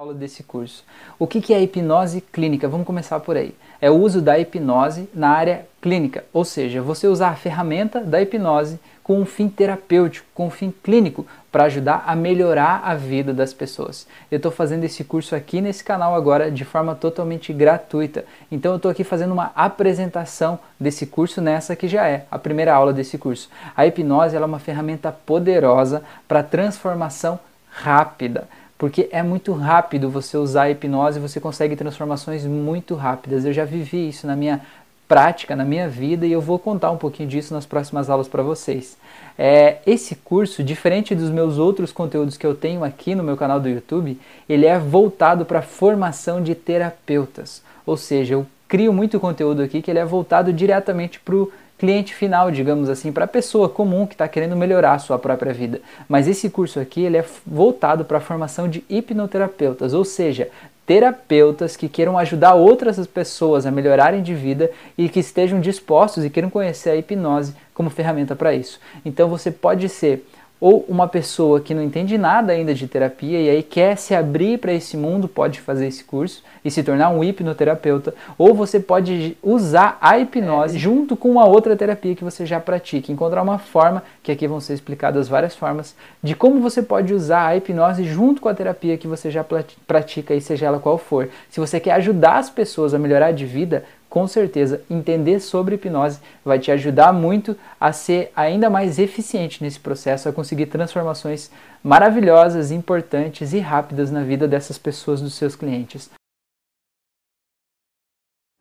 Aula desse curso. O que é hipnose clínica? Vamos começar por aí. É o uso da hipnose na área clínica, ou seja, você usar a ferramenta da hipnose com um fim terapêutico, com um fim clínico, para ajudar a melhorar a vida das pessoas. Eu estou fazendo esse curso aqui nesse canal agora de forma totalmente gratuita. Então eu estou aqui fazendo uma apresentação desse curso nessa que já é a primeira aula desse curso. A hipnose é uma ferramenta poderosa para transformação rápida porque é muito rápido você usar a hipnose, você consegue transformações muito rápidas. Eu já vivi isso na minha prática, na minha vida, e eu vou contar um pouquinho disso nas próximas aulas para vocês. É, esse curso, diferente dos meus outros conteúdos que eu tenho aqui no meu canal do YouTube, ele é voltado para formação de terapeutas. Ou seja, eu crio muito conteúdo aqui que ele é voltado diretamente para o cliente final, digamos assim, para a pessoa comum que está querendo melhorar a sua própria vida. Mas esse curso aqui ele é voltado para a formação de hipnoterapeutas, ou seja, terapeutas que queiram ajudar outras pessoas a melhorarem de vida e que estejam dispostos e queiram conhecer a hipnose como ferramenta para isso. Então você pode ser ou uma pessoa que não entende nada ainda de terapia e aí quer se abrir para esse mundo, pode fazer esse curso e se tornar um hipnoterapeuta, ou você pode usar a hipnose junto com uma outra terapia que você já pratica, encontrar uma forma, que aqui vão ser explicadas várias formas, de como você pode usar a hipnose junto com a terapia que você já pratica, e seja ela qual for. Se você quer ajudar as pessoas a melhorar de vida, com certeza entender sobre hipnose vai te ajudar muito a ser ainda mais eficiente nesse processo, a conseguir transformações maravilhosas, importantes e rápidas na vida dessas pessoas, dos seus clientes.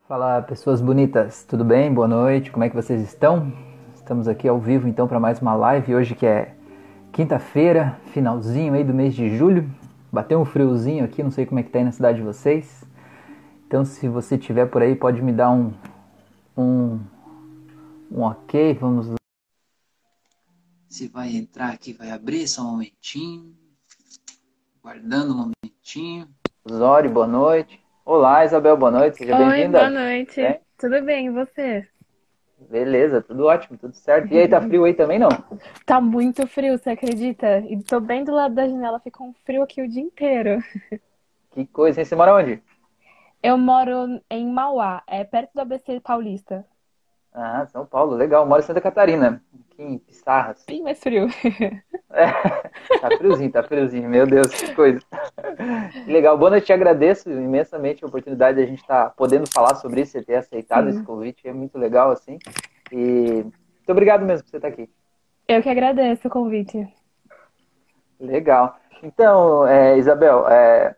Fala pessoas bonitas, tudo bem? Boa noite, como é que vocês estão? Estamos aqui ao vivo então para mais uma live hoje que é quinta-feira, finalzinho aí do mês de julho. Bateu um friozinho aqui, não sei como é que tá aí na cidade de vocês. Então, se você tiver por aí, pode me dar um, um, um ok. Vamos lá. Se vai entrar aqui, vai abrir só um momentinho. Guardando um momentinho. Zori, boa noite. Olá, Isabel, boa noite. Seja bem-vinda. boa noite. É? Tudo bem, e você? Beleza, tudo ótimo, tudo certo. E aí, tá frio aí também, não? Tá muito frio, você acredita? E tô bem do lado da janela, fica um frio aqui o dia inteiro. Que coisa, hein? Você mora onde? Eu moro em Mauá, é perto do ABC Paulista. Ah, São Paulo, legal. Eu moro em Santa Catarina, aqui em Pissarras. Bem mais frio. É, tá friozinho, tá friozinho. Meu Deus, que coisa. Legal. Boa noite, te agradeço imensamente a oportunidade de a gente estar tá podendo falar sobre isso, e ter aceitado esse convite. É muito legal, assim. E muito obrigado mesmo por você estar aqui. Eu que agradeço o convite. Legal. Então, é, Isabel, é,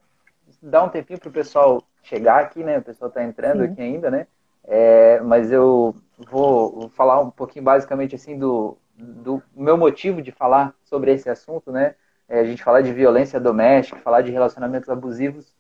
dá um tempinho para o pessoal chegar aqui, né? O pessoal está entrando Sim. aqui ainda, né? É, mas eu vou, vou, falar um pouquinho basicamente assim do, do meu motivo de falar sobre esse assunto, né? É, a gente falar de violência doméstica, falar de relacionamentos abusivos,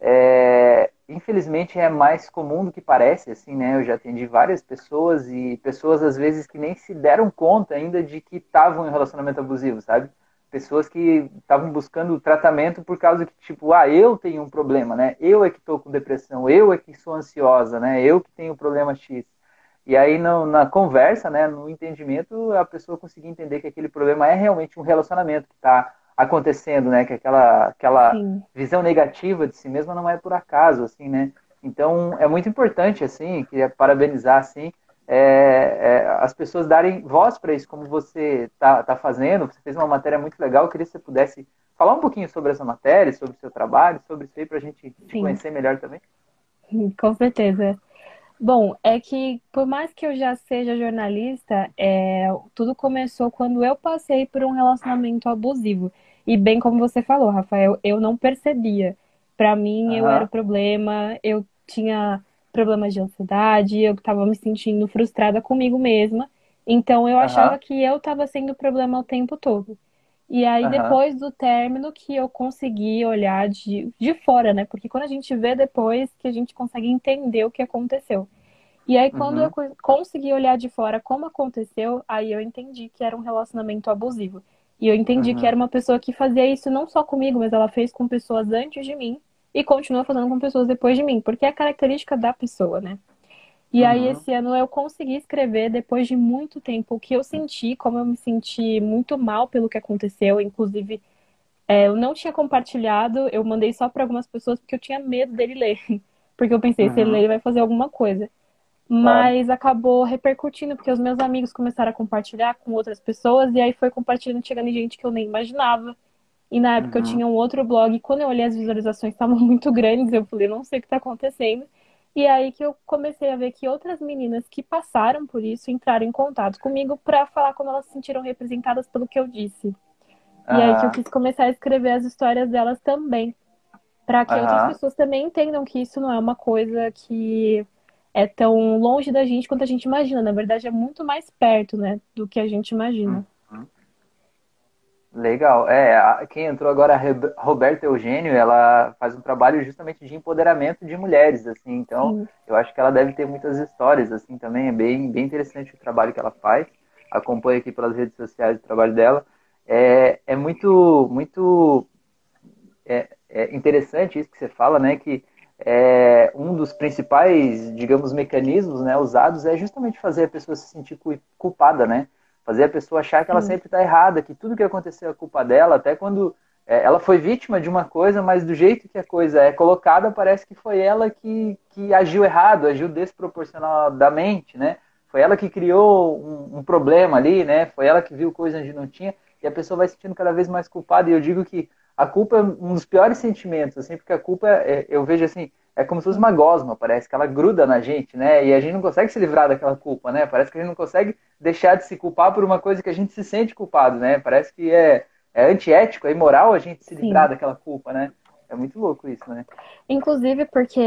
é, infelizmente é mais comum do que parece, assim, né? Eu já atendi várias pessoas e pessoas às vezes que nem se deram conta ainda de que estavam em relacionamento abusivo, sabe? Pessoas que estavam buscando tratamento por causa que, tipo, ah, eu tenho um problema, né? Eu é que estou com depressão, eu é que sou ansiosa, né? Eu que tenho problema X. E aí, no, na conversa, né, no entendimento, a pessoa conseguir entender que aquele problema é realmente um relacionamento que está acontecendo, né? Que aquela, aquela visão negativa de si mesma não é por acaso, assim, né? Então, é muito importante, assim, queria parabenizar, assim, é, é, as pessoas darem voz para isso, como você está tá fazendo. Você fez uma matéria muito legal. Eu queria que você pudesse falar um pouquinho sobre essa matéria, sobre o seu trabalho, sobre isso aí, para a gente te conhecer melhor também. Com certeza. Bom, é que por mais que eu já seja jornalista, é, tudo começou quando eu passei por um relacionamento abusivo. E bem como você falou, Rafael, eu não percebia. Para mim, uhum. eu era o problema, eu tinha problemas de ansiedade, eu estava me sentindo frustrada comigo mesma. Então eu uhum. achava que eu estava sendo problema o tempo todo. E aí, uhum. depois do término, que eu consegui olhar de, de fora, né? Porque quando a gente vê depois, que a gente consegue entender o que aconteceu. E aí, quando uhum. eu consegui olhar de fora como aconteceu, aí eu entendi que era um relacionamento abusivo. E eu entendi uhum. que era uma pessoa que fazia isso não só comigo, mas ela fez com pessoas antes de mim e continua fazendo com pessoas depois de mim, porque é característica da pessoa, né? E uhum. aí, esse ano eu consegui escrever, depois de muito tempo, o que eu senti, como eu me senti muito mal pelo que aconteceu. Inclusive, é, eu não tinha compartilhado, eu mandei só para algumas pessoas porque eu tinha medo dele ler. Porque eu pensei, uhum. se ele ler, ele vai fazer alguma coisa. Mas acabou repercutindo, porque os meus amigos começaram a compartilhar com outras pessoas, e aí foi compartilhando, chegando em gente que eu nem imaginava. E na época uhum. eu tinha um outro blog, e quando eu olhei as visualizações estavam muito grandes, eu falei, não sei o que está acontecendo. E aí que eu comecei a ver que outras meninas que passaram por isso entraram em contato comigo para falar como elas se sentiram representadas pelo que eu disse. Ah. E aí que eu quis começar a escrever as histórias delas também, para que ah. outras pessoas também entendam que isso não é uma coisa que é tão longe da gente quanto a gente imagina. Na verdade, é muito mais perto, né, do que a gente imagina. Legal. É, quem entrou agora, a Roberta Eugênio, ela faz um trabalho justamente de empoderamento de mulheres, assim. Então, Sim. eu acho que ela deve ter muitas histórias, assim, também. É bem, bem interessante o trabalho que ela faz. Acompanho aqui pelas redes sociais o trabalho dela. É, é muito, muito é, é interessante isso que você fala, né? Que é, um dos principais, digamos, mecanismos né, usados é justamente fazer a pessoa se sentir culpada, né? Fazer a pessoa achar que ela sempre está errada, que tudo que aconteceu é culpa dela, até quando é, ela foi vítima de uma coisa, mas do jeito que a coisa é colocada, parece que foi ela que, que agiu errado, agiu desproporcionadamente, né? Foi ela que criou um, um, problema ali, né? Foi ela que viu coisa onde não tinha, e a pessoa vai se sentindo cada vez mais culpada. E eu digo que a culpa é um dos piores sentimentos, assim, porque a culpa, é, eu vejo assim, é como se fosse uma gosma, parece que ela gruda na gente, né? E a gente não consegue se livrar daquela culpa, né? Parece que a gente não consegue deixar de se culpar por uma coisa que a gente se sente culpado, né? Parece que é, é antiético, é imoral a gente se livrar Sim. daquela culpa, né? É muito louco isso, né? Inclusive porque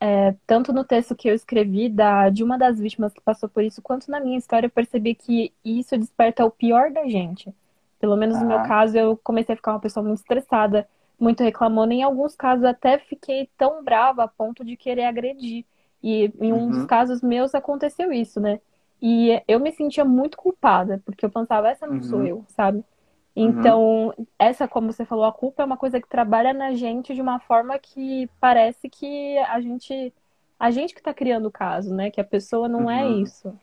é, tanto no texto que eu escrevi da, de uma das vítimas que passou por isso, quanto na minha história, eu percebi que isso desperta o pior da gente. Pelo menos no meu caso, eu comecei a ficar uma pessoa muito estressada, muito reclamando. Em alguns casos, até fiquei tão brava a ponto de querer agredir. E em um uhum. dos casos meus aconteceu isso, né? E eu me sentia muito culpada, porque eu pensava, essa não uhum. sou eu, sabe? Uhum. Então, uhum. essa, como você falou, a culpa é uma coisa que trabalha na gente de uma forma que parece que a gente. A gente que está criando o caso, né? Que a pessoa não é uhum. isso.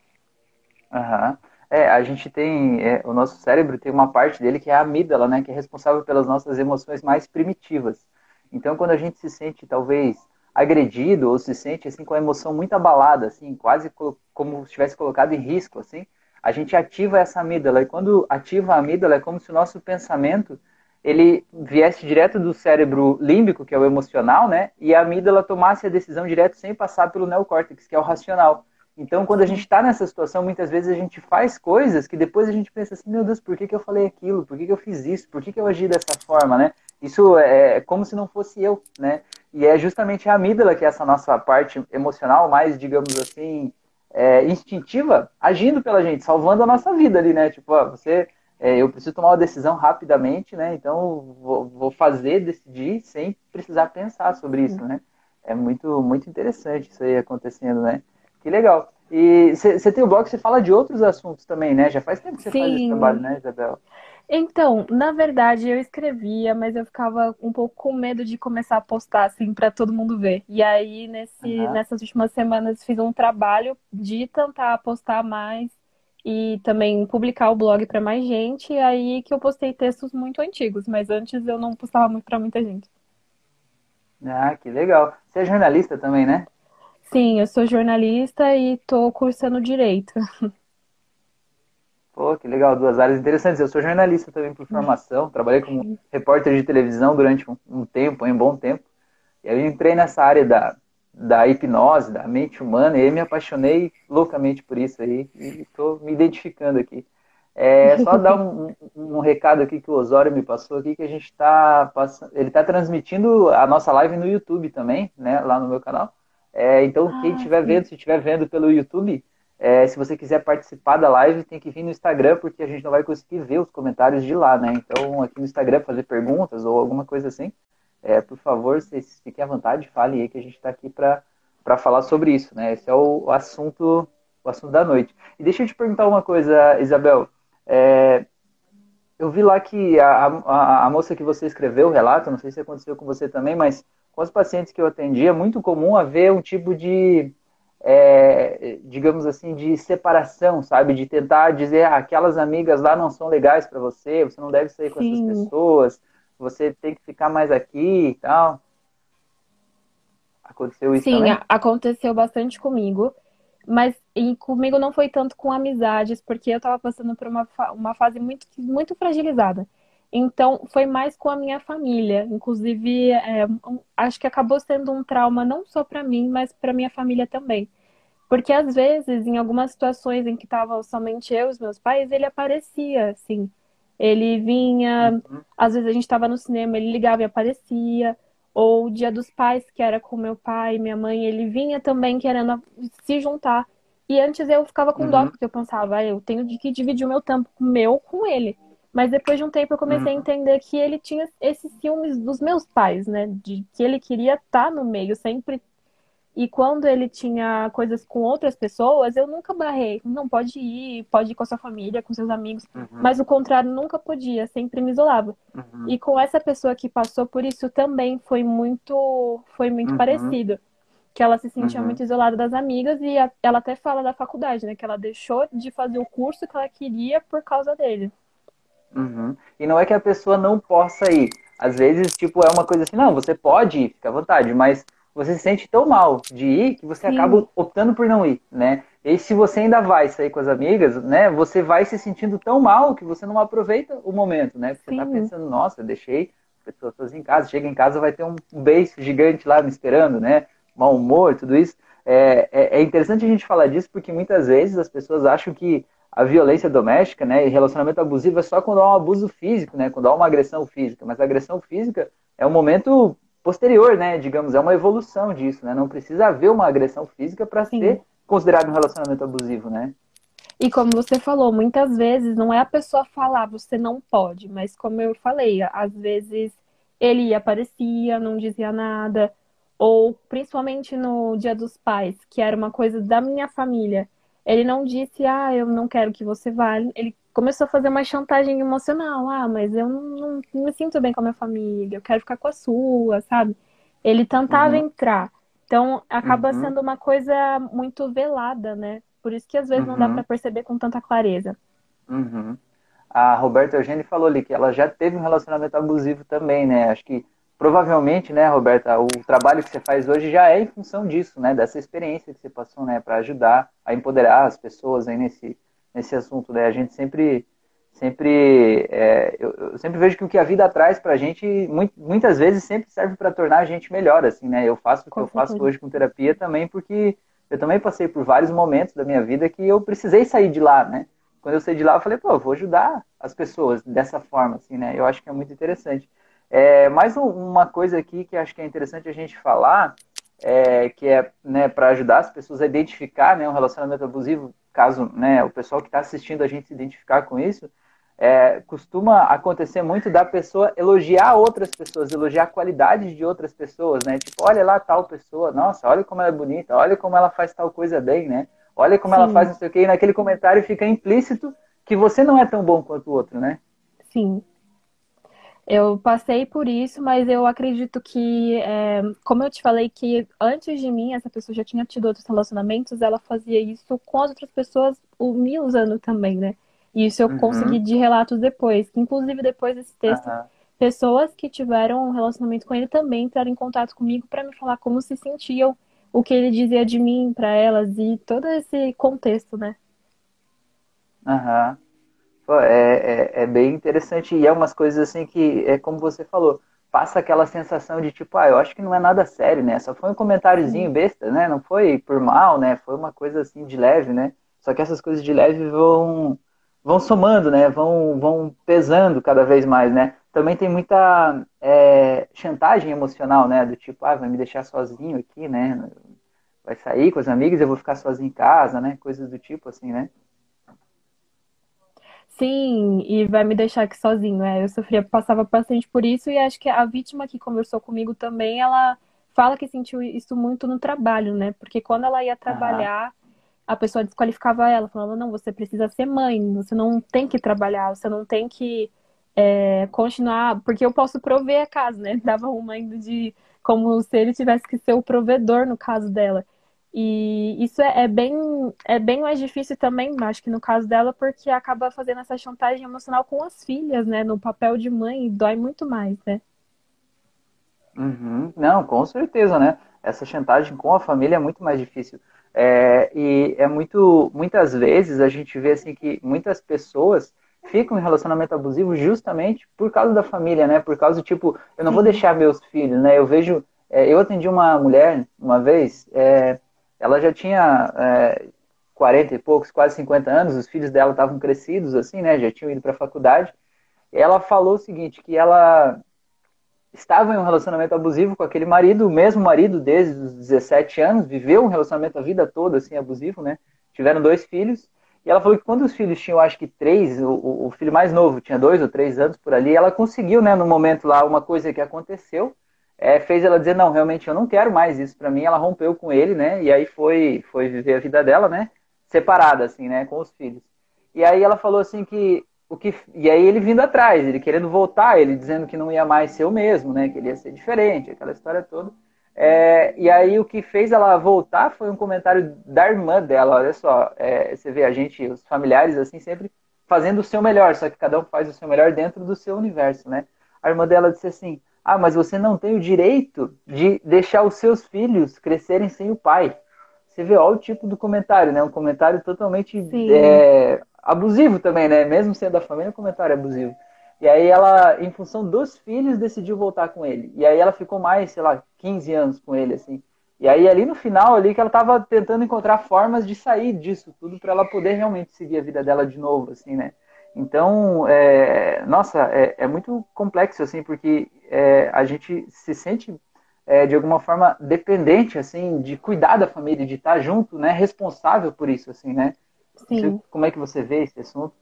Aham. É, a gente tem, é, o nosso cérebro tem uma parte dele que é a amígdala, né, que é responsável pelas nossas emoções mais primitivas. Então, quando a gente se sente talvez agredido ou se sente assim com a emoção muito abalada, assim, quase como se estivesse colocado em risco, assim, a gente ativa essa amígdala e quando ativa a amígdala é como se o nosso pensamento ele viesse direto do cérebro límbico, que é o emocional, né, e a amígdala tomasse a decisão direto sem passar pelo neocórtex, que é o racional. Então, quando a gente está nessa situação, muitas vezes a gente faz coisas que depois a gente pensa assim, meu Deus, por que, que eu falei aquilo? Por que, que eu fiz isso? Por que, que eu agi dessa forma, né? Isso é, é como se não fosse eu, né? E é justamente a amígdala, que é essa nossa parte emocional mais, digamos assim, é, instintiva, agindo pela gente, salvando a nossa vida ali, né? Tipo, ó, você, é, eu preciso tomar uma decisão rapidamente, né? Então, vou, vou fazer, decidir, sem precisar pensar sobre isso, né? É muito, muito interessante isso aí acontecendo, né? Que legal. E você tem o blog, você fala de outros assuntos também, né? Já faz tempo que você faz esse trabalho, né, Isabel? Então, na verdade, eu escrevia, mas eu ficava um pouco com medo de começar a postar, assim, para todo mundo ver. E aí, nesse, uhum. nessas últimas semanas, fiz um trabalho de tentar postar mais e também publicar o blog para mais gente. E aí que eu postei textos muito antigos, mas antes eu não postava muito para muita gente. Ah, que legal. Você é jornalista também, né? Sim, eu sou jornalista e estou cursando direito. Pô, que legal, duas áreas interessantes. Eu sou jornalista também por formação, trabalhei como repórter de televisão durante um, um tempo, um bom tempo. E aí eu entrei nessa área da, da hipnose, da mente humana, e aí me apaixonei loucamente por isso aí, e estou me identificando aqui. É só dar um, um, um, recado aqui que o Osório me passou aqui, que a gente está passando. Ele está transmitindo a nossa live no YouTube também, né? Lá no meu canal. É, então, ah, quem estiver vendo, se estiver vendo pelo YouTube, é, se você quiser participar da live, tem que vir no Instagram, porque a gente não vai conseguir ver os comentários de lá, né? Então, aqui no Instagram, fazer perguntas ou alguma coisa assim, é, por favor, vocês fiquem à vontade, falem aí que a gente está aqui para falar sobre isso, né? Esse é o, o, assunto o assunto da noite. E deixa eu te perguntar uma coisa, Isabel. É, eu vi lá que a, a, a, moça que você escreveu o relato, não sei se aconteceu com você também, mas com os pacientes que eu atendi, é muito comum haver um tipo de, é, digamos assim, de separação, sabe? De tentar dizer, ah, aquelas amigas lá não são legais para você, você não deve sair com Sim. essas pessoas, você tem que ficar mais aqui e tal. Aconteceu isso Sim, também? aconteceu bastante comigo. Mas e comigo não foi tanto com amizades, porque eu estava passando por uma, uma fase muito, muito fragilizada. Então, foi mais com a minha família. Inclusive, é, acho que acabou sendo um trauma não só para mim, mas para minha família também. Porque às vezes, em algumas situações em que estavam somente eu e os meus pais, ele aparecia, assim. Ele vinha, uhum. às vezes a gente estava no cinema, ele ligava e aparecia ou o Dia dos Pais, que era com meu pai e minha mãe, ele vinha também querendo se juntar. E antes eu ficava com uhum. dó, porque eu pensava, ah, eu tenho que dividir o meu tempo meu com ele. Mas depois de um tempo eu comecei a entender que ele tinha esses ciúmes dos meus pais, né? De que ele queria estar no meio, sempre e quando ele tinha coisas com outras pessoas, eu nunca barrei. Não pode ir, pode ir com a sua família, com seus amigos. Uhum. Mas o contrário, nunca podia, sempre me isolava. Uhum. E com essa pessoa que passou por isso também foi muito, foi muito uhum. parecido. Que ela se sentia uhum. muito isolada das amigas e a, ela até fala da faculdade, né? Que ela deixou de fazer o curso que ela queria por causa dele. Uhum. E não é que a pessoa não possa ir. Às vezes, tipo, é uma coisa assim, não, você pode ir, fica à vontade, mas você se sente tão mal de ir que você Sim. acaba optando por não ir, né? E se você ainda vai sair com as amigas, né? Você vai se sentindo tão mal que você não aproveita o momento, né? Porque Sim. você tá pensando, nossa, deixei pessoas todas em casa, chega em casa vai ter um beijo gigante lá me esperando, né? Mau humor, tudo isso. É, é, é interessante a gente falar disso porque muitas vezes as pessoas acham que a violência doméstica, né, e relacionamento abusivo é só quando há um abuso físico, né, quando há uma agressão física. Mas a agressão física é um momento posterior, né? Digamos, é uma evolução disso, né? Não precisa haver uma agressão física para ser considerado um relacionamento abusivo, né? E como você falou, muitas vezes não é a pessoa falar você não pode, mas como eu falei, às vezes ele aparecia, não dizia nada, ou principalmente no Dia dos Pais, que era uma coisa da minha família, ele não disse, ah, eu não quero que você vá. Ele começou a fazer uma chantagem emocional. Ah, mas eu não, não, não, me sinto bem com a minha família, eu quero ficar com a sua, sabe? Ele tentava uhum. entrar. Então, acaba uhum. sendo uma coisa muito velada, né? Por isso que às vezes uhum. não dá uhum. para perceber com tanta clareza. Uhum. A Roberta Eugênio falou ali que ela já teve um relacionamento abusivo também, né? Acho que provavelmente, né, Roberta, o trabalho que você faz hoje já é em função disso, né? Dessa experiência que você passou, né? Para ajudar a empoderar as pessoas aí nesse, nesse assunto, né? A gente sempre, sempre, é, eu, eu, sempre vejo que o que a vida traz para a gente, muitas vezes sempre serve para tornar a gente melhor, assim, né? Eu faço o que eu faço hoje com terapia também porque eu também passei por vários momentos da minha vida que eu precisei sair de lá, né? Quando eu saí de lá, eu falei, pô, eu vou ajudar as pessoas dessa forma, assim, né? Eu acho que é muito interessante. É, mais uma coisa aqui que acho que é interessante a gente falar, é, que é né, para ajudar as pessoas a identificar né, um relacionamento abusivo, caso né, o pessoal que está assistindo a gente se identificar com isso, é, costuma acontecer muito da pessoa elogiar outras pessoas, elogiar a qualidade de outras pessoas, né? Tipo, olha lá tal pessoa, nossa, olha como ela é bonita, olha como ela faz tal coisa bem, né? Olha como Sim. ela faz não sei o quê, e naquele comentário fica implícito que você não é tão bom quanto o outro, né? Sim. Eu passei por isso, mas eu acredito que, é, como eu te falei, que antes de mim, essa pessoa já tinha tido outros relacionamentos, ela fazia isso com as outras pessoas, me usando também, né? E isso eu uhum. consegui de relatos depois. Inclusive, depois desse texto, uhum. pessoas que tiveram um relacionamento com ele também entraram em contato comigo para me falar como se sentiam, o que ele dizia de mim para elas e todo esse contexto, né? Aham. Uhum é, é, é, bem interessante e é umas coisas assim que, é como você falou, passa aquela sensação de tipo, ah, eu acho que não é nada sério, né? Só foi um comentáriozinho besta, né? Não foi por mal, né? Foi uma coisa assim de leve, né? Só que essas coisas de leve vão vão somando, né? Vão, vão pesando cada vez mais, né? Também tem muita é, chantagem emocional, né? Do tipo, ah, vai me deixar sozinho aqui, né? Vai sair com as amigas, eu vou ficar sozinho em casa, né? Coisas do tipo assim, né? Sim, e vai me deixar aqui sozinho. É, eu sofria, passava bastante por isso, e acho que a vítima que conversou comigo também, ela fala que sentiu isso muito no trabalho, né? Porque quando ela ia trabalhar, a pessoa desqualificava ela, falava, não, você precisa ser mãe, você não tem que trabalhar, você não tem que é, continuar, porque eu posso prover a casa, né? Dava uma ainda de como se ele tivesse que ser o provedor no caso dela. E isso é, é, bem, é bem mais difícil também, acho que no caso dela, porque acaba fazendo essa chantagem emocional com as filhas, né? No papel de mãe, dói muito mais, né? Uhum. Não, com certeza, né? Essa chantagem com a família é muito mais difícil. É, e é muito, muitas vezes a gente vê assim que muitas pessoas ficam em relacionamento abusivo justamente por causa da família, né? Por causa do tipo, eu não vou deixar meus filhos, né? Eu vejo, é, eu atendi uma mulher uma vez, é, ela já tinha é, 40 e poucos, quase 50 anos, os filhos dela estavam crescidos, assim, né? Já tinham ido para a faculdade. Ela falou o seguinte, que ela estava em um relacionamento abusivo com aquele marido, o mesmo marido desde os 17 anos, viveu um relacionamento a vida toda, assim, abusivo, né? Tiveram dois filhos. E ela falou que quando os filhos tinham, acho que três, o, o filho mais novo tinha dois ou três anos por ali, ela conseguiu, né, no momento lá, uma coisa que aconteceu, é, fez ela dizer, não, realmente eu não quero mais isso para mim. Ela rompeu com ele, né? E aí foi, foi viver a vida dela, né? Separada, assim, né? Com os filhos. E aí ela falou assim que o que e aí ele vindo atrás, ele querendo voltar, ele dizendo que não ia mais ser o mesmo, né? Que ele ia ser diferente, aquela história toda. É, e aí o que fez ela voltar foi um comentário da irmã dela. Olha só, é, você vê a gente, os familiares assim sempre fazendo o seu melhor, só que cada um faz o seu melhor dentro do seu universo, né? A irmã dela disse assim: ah, mas você não tem o direito de deixar os seus filhos crescerem sem o pai. Você vê, olha o tipo do comentário, né? Um comentário totalmente é, abusivo também, né? Mesmo sendo da família, um comentário abusivo. E aí ela, em função dos filhos, decidiu voltar com ele. E aí ela ficou mais, sei lá, 15 anos com ele, assim. E aí ali no final, ali que ela estava tentando encontrar formas de sair disso tudo para ela poder realmente seguir a vida dela de novo, assim, né? Então, é, nossa, é, é, muito complexo, assim, porque é, a gente se sente, é, de alguma forma, dependente, assim, de cuidar da família, de estar junto, né, responsável por isso, assim, né? Sim. Você, como é que você vê esse assunto?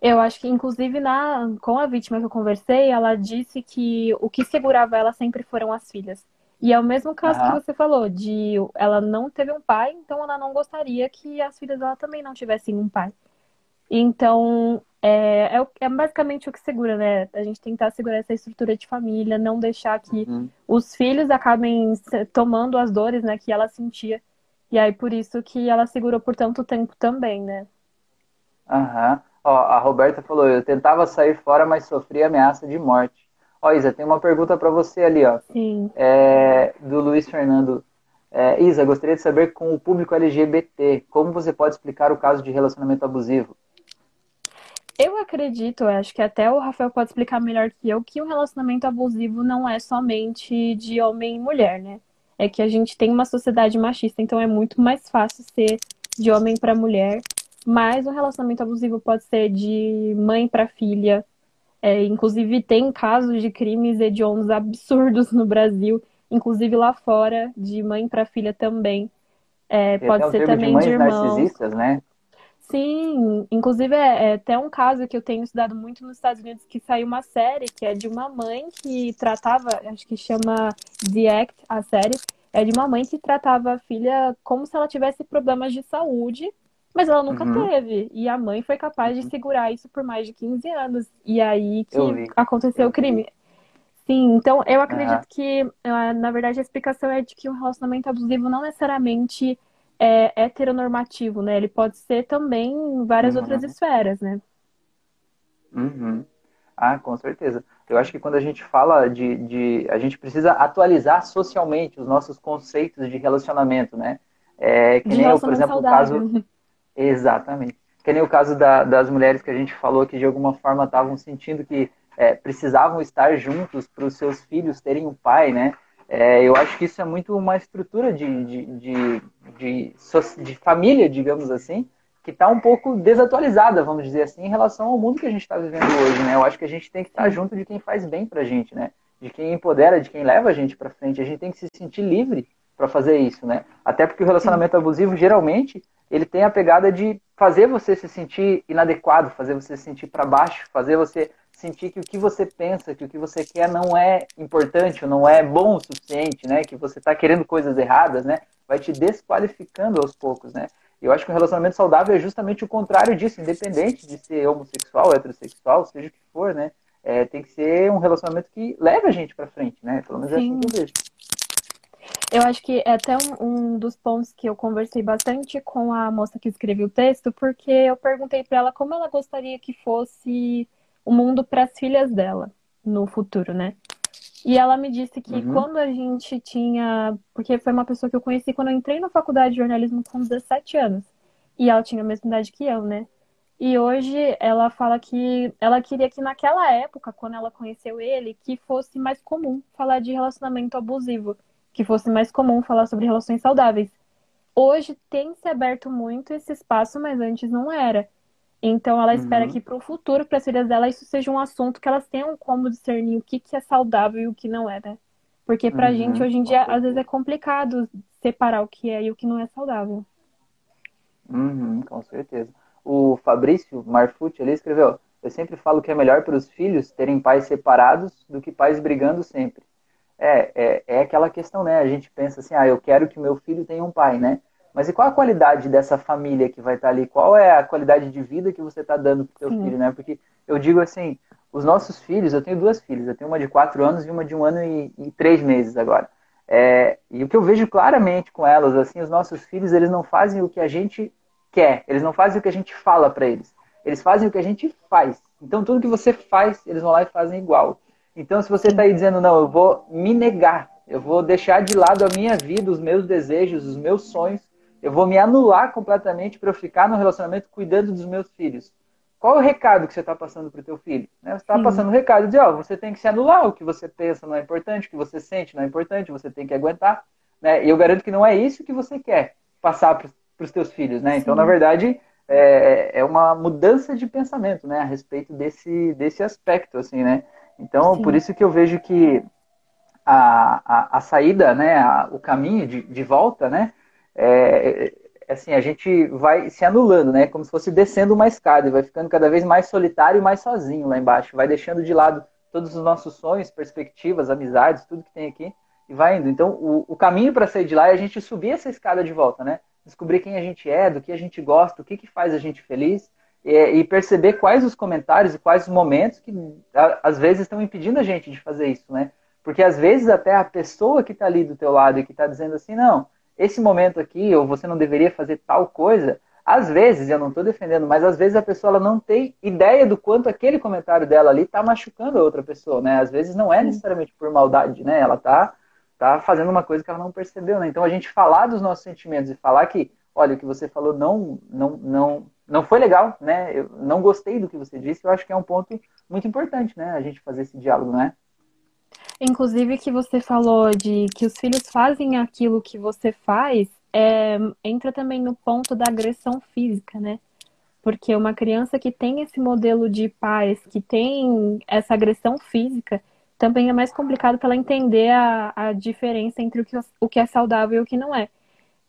Eu acho que, inclusive, na, com a vítima que eu conversei, ela disse que o que segurava ela sempre foram as filhas. E é o mesmo caso uhum. que você falou, de ela não teve um pai, então ela não gostaria que as filhas dela também não tivessem um pai. Então, é, é, é, basicamente o que segura, né? A gente tentar segurar essa estrutura de família, não deixar que uhum. os filhos acabem tomando as dores, né, que ela sentia. E aí, por isso que ela segurou por tanto tempo também, né? Aham. Uhum. Ó, a Roberta falou, eu tentava sair fora, mas sofri ameaça de morte. Ó, Isa, tem uma pergunta para você ali, ó. Sim. É, do Luiz Fernando. É, Isa, gostaria de saber com o público LGBT, como você pode explicar o caso de relacionamento abusivo? Eu acredito, acho que até o Rafael pode explicar melhor que eu, que o um relacionamento abusivo não é somente de homem e mulher, né? É que a gente tem uma sociedade machista, então é muito mais fácil ser de homem para mulher. Mas o um relacionamento abusivo pode ser de mãe para filha. É, inclusive, tem casos de crimes hediondos absurdos no Brasil, inclusive lá fora, de mãe para filha também. É, pode ser também de, de irmãos. narcisistas, né? Sim, inclusive é, é, até um caso que eu tenho estudado muito nos Estados Unidos que saiu uma série que é de uma mãe que tratava, acho que chama The Act, a série, é de uma mãe que tratava a filha como se ela tivesse problemas de saúde, mas ela nunca uhum. teve. E a mãe foi capaz de uhum. segurar isso por mais de 15 anos. E aí que aconteceu o crime. Sim, então eu acredito uhum. que, ah, na verdade, a explicação é de que um relacionamento abusivo não necessariamente é, heteronormativo, né? Ele pode ser também em várias uhum. outras esferas, né? Uhum. Ah, com certeza. Eu acho que quando a gente fala de, de. A gente precisa atualizar socialmente os nossos conceitos de relacionamento, né? É, que de nem eu, por exemplo, saudável. o caso. Exatamente. Que nem o caso da, das mulheres que a gente falou que de alguma forma estavam sentindo que é, precisavam estar juntos para os seus filhos terem um pai, né? É, eu acho que isso é muito uma estrutura de, de, de, de, de família, digamos assim, que está um pouco desatualizada, vamos dizer assim, em relação ao mundo que a gente está vivendo hoje, né? Eu acho que a gente tem que estar tá junto de quem faz bem para a gente, né? De quem empodera, de quem leva a gente para frente. A gente tem que se sentir livre para fazer isso, né? Até porque o relacionamento abusivo, geralmente, ele tem a pegada de fazer você se sentir inadequado, fazer você se sentir para baixo, fazer você sentir que o que você pensa, que o que você quer não é importante, não é bom o suficiente, né? Que você está querendo coisas erradas, né? Vai te desqualificando aos poucos, né? Eu acho que um relacionamento saudável é justamente o contrário disso, independente de ser homossexual, heterossexual, seja o que for, né? É, tem que ser um relacionamento que leve a gente para frente, né? Pelo menos Sim. é assim que eu vejo. Eu acho que é até um, um, dos pontos que eu conversei bastante com a moça que escreveu o texto, porque eu perguntei para ela como ela gostaria que fosse o mundo para as filhas dela no futuro, né? E ela me disse que uhum. quando a gente tinha. Porque foi uma pessoa que eu conheci quando eu entrei na faculdade de jornalismo com 17 anos. E ela tinha a mesma idade que eu, né? E hoje ela fala que ela queria que naquela época, quando ela conheceu ele, que fosse mais comum falar de relacionamento abusivo, que fosse mais comum falar sobre relações saudáveis. Hoje tem se aberto muito esse espaço, mas antes não era. Então ela espera uhum. que para o futuro, para as filhas dela, isso seja um assunto que elas tenham como discernir o que, que é saudável e o que não é, né? Porque para a uhum. gente hoje em dia, às vezes é complicado separar o que é e o que não é saudável. Uhum, com certeza. O Fabrício Marfucci ali escreveu: Eu sempre falo que é melhor para os filhos terem pais separados do que pais brigando sempre. É, é, é aquela questão, né? A gente pensa assim, ah, eu quero que o meu filho tenha um pai, né? Mas e qual a qualidade dessa família que vai estar ali? Qual é a qualidade de vida que você está dando para o seu filho, né? Porque eu digo assim, os nossos filhos, eu tenho duas filhas, eu tenho uma de quatro anos e uma de um ano e, e três meses agora. É, e o que eu vejo claramente com elas, assim, os nossos filhos, eles não fazem o que a gente quer, eles não fazem o que a gente fala para eles, eles fazem o que a gente faz. Então tudo que você faz, eles vão lá e fazem igual. Então se você está aí dizendo, não, eu vou me negar, eu vou deixar de lado a minha vida, os meus desejos, os meus sonhos, eu vou me anular completamente para eu ficar no relacionamento cuidando dos meus filhos. Qual é o recado que você está passando para o teu filho? Né? Você está passando o recado de, ó, você tem que se anular, o que você pensa não é importante, o que você sente não é importante, você tem que aguentar. Né? E eu garanto que não é isso que você quer passar para os teus filhos. Né? Então, na verdade, é, é, uma mudança de pensamento né? a respeito desse, desse aspecto. assim, né? Então, Sim. por isso que eu vejo que a, a, a saída, né? A, o caminho de, de volta, né? É, é, assim, a gente vai se anulando, né? Como se fosse descendo uma escada e vai ficando cada vez mais solitário e mais sozinho lá embaixo. Vai deixando de lado todos os nossos sonhos, perspectivas, amizades, tudo que tem aqui e vai indo. Então, o, o caminho para sair de lá é a gente subir essa escada de volta, né? Descobrir quem a gente é, do que a gente gosta, o que, que faz a gente feliz e, e perceber quais os comentários e quais os momentos que às vezes estão impedindo a gente de fazer isso, né? Porque às vezes até a pessoa que está ali do teu lado e que está dizendo assim, não, esse momento aqui, ou você não deveria fazer tal coisa, às vezes, eu não estou defendendo, mas às vezes a pessoa ela não tem ideia do quanto aquele comentário dela ali está machucando a outra pessoa, né? Às vezes não é necessariamente por maldade, né? Ela está tá fazendo uma coisa que ela não percebeu, né? Então a gente falar dos nossos sentimentos e falar que, olha, o que você falou não, não, não, não foi legal, né? Eu não gostei do que você disse, eu acho que é um ponto muito importante, né? A gente fazer esse diálogo, né? Inclusive que você falou de que os filhos fazem aquilo que você faz, é, entra também no ponto da agressão física, né? Porque uma criança que tem esse modelo de pais, que tem essa agressão física, também é mais complicado para ela entender a, a diferença entre o que, o que é saudável e o que não é.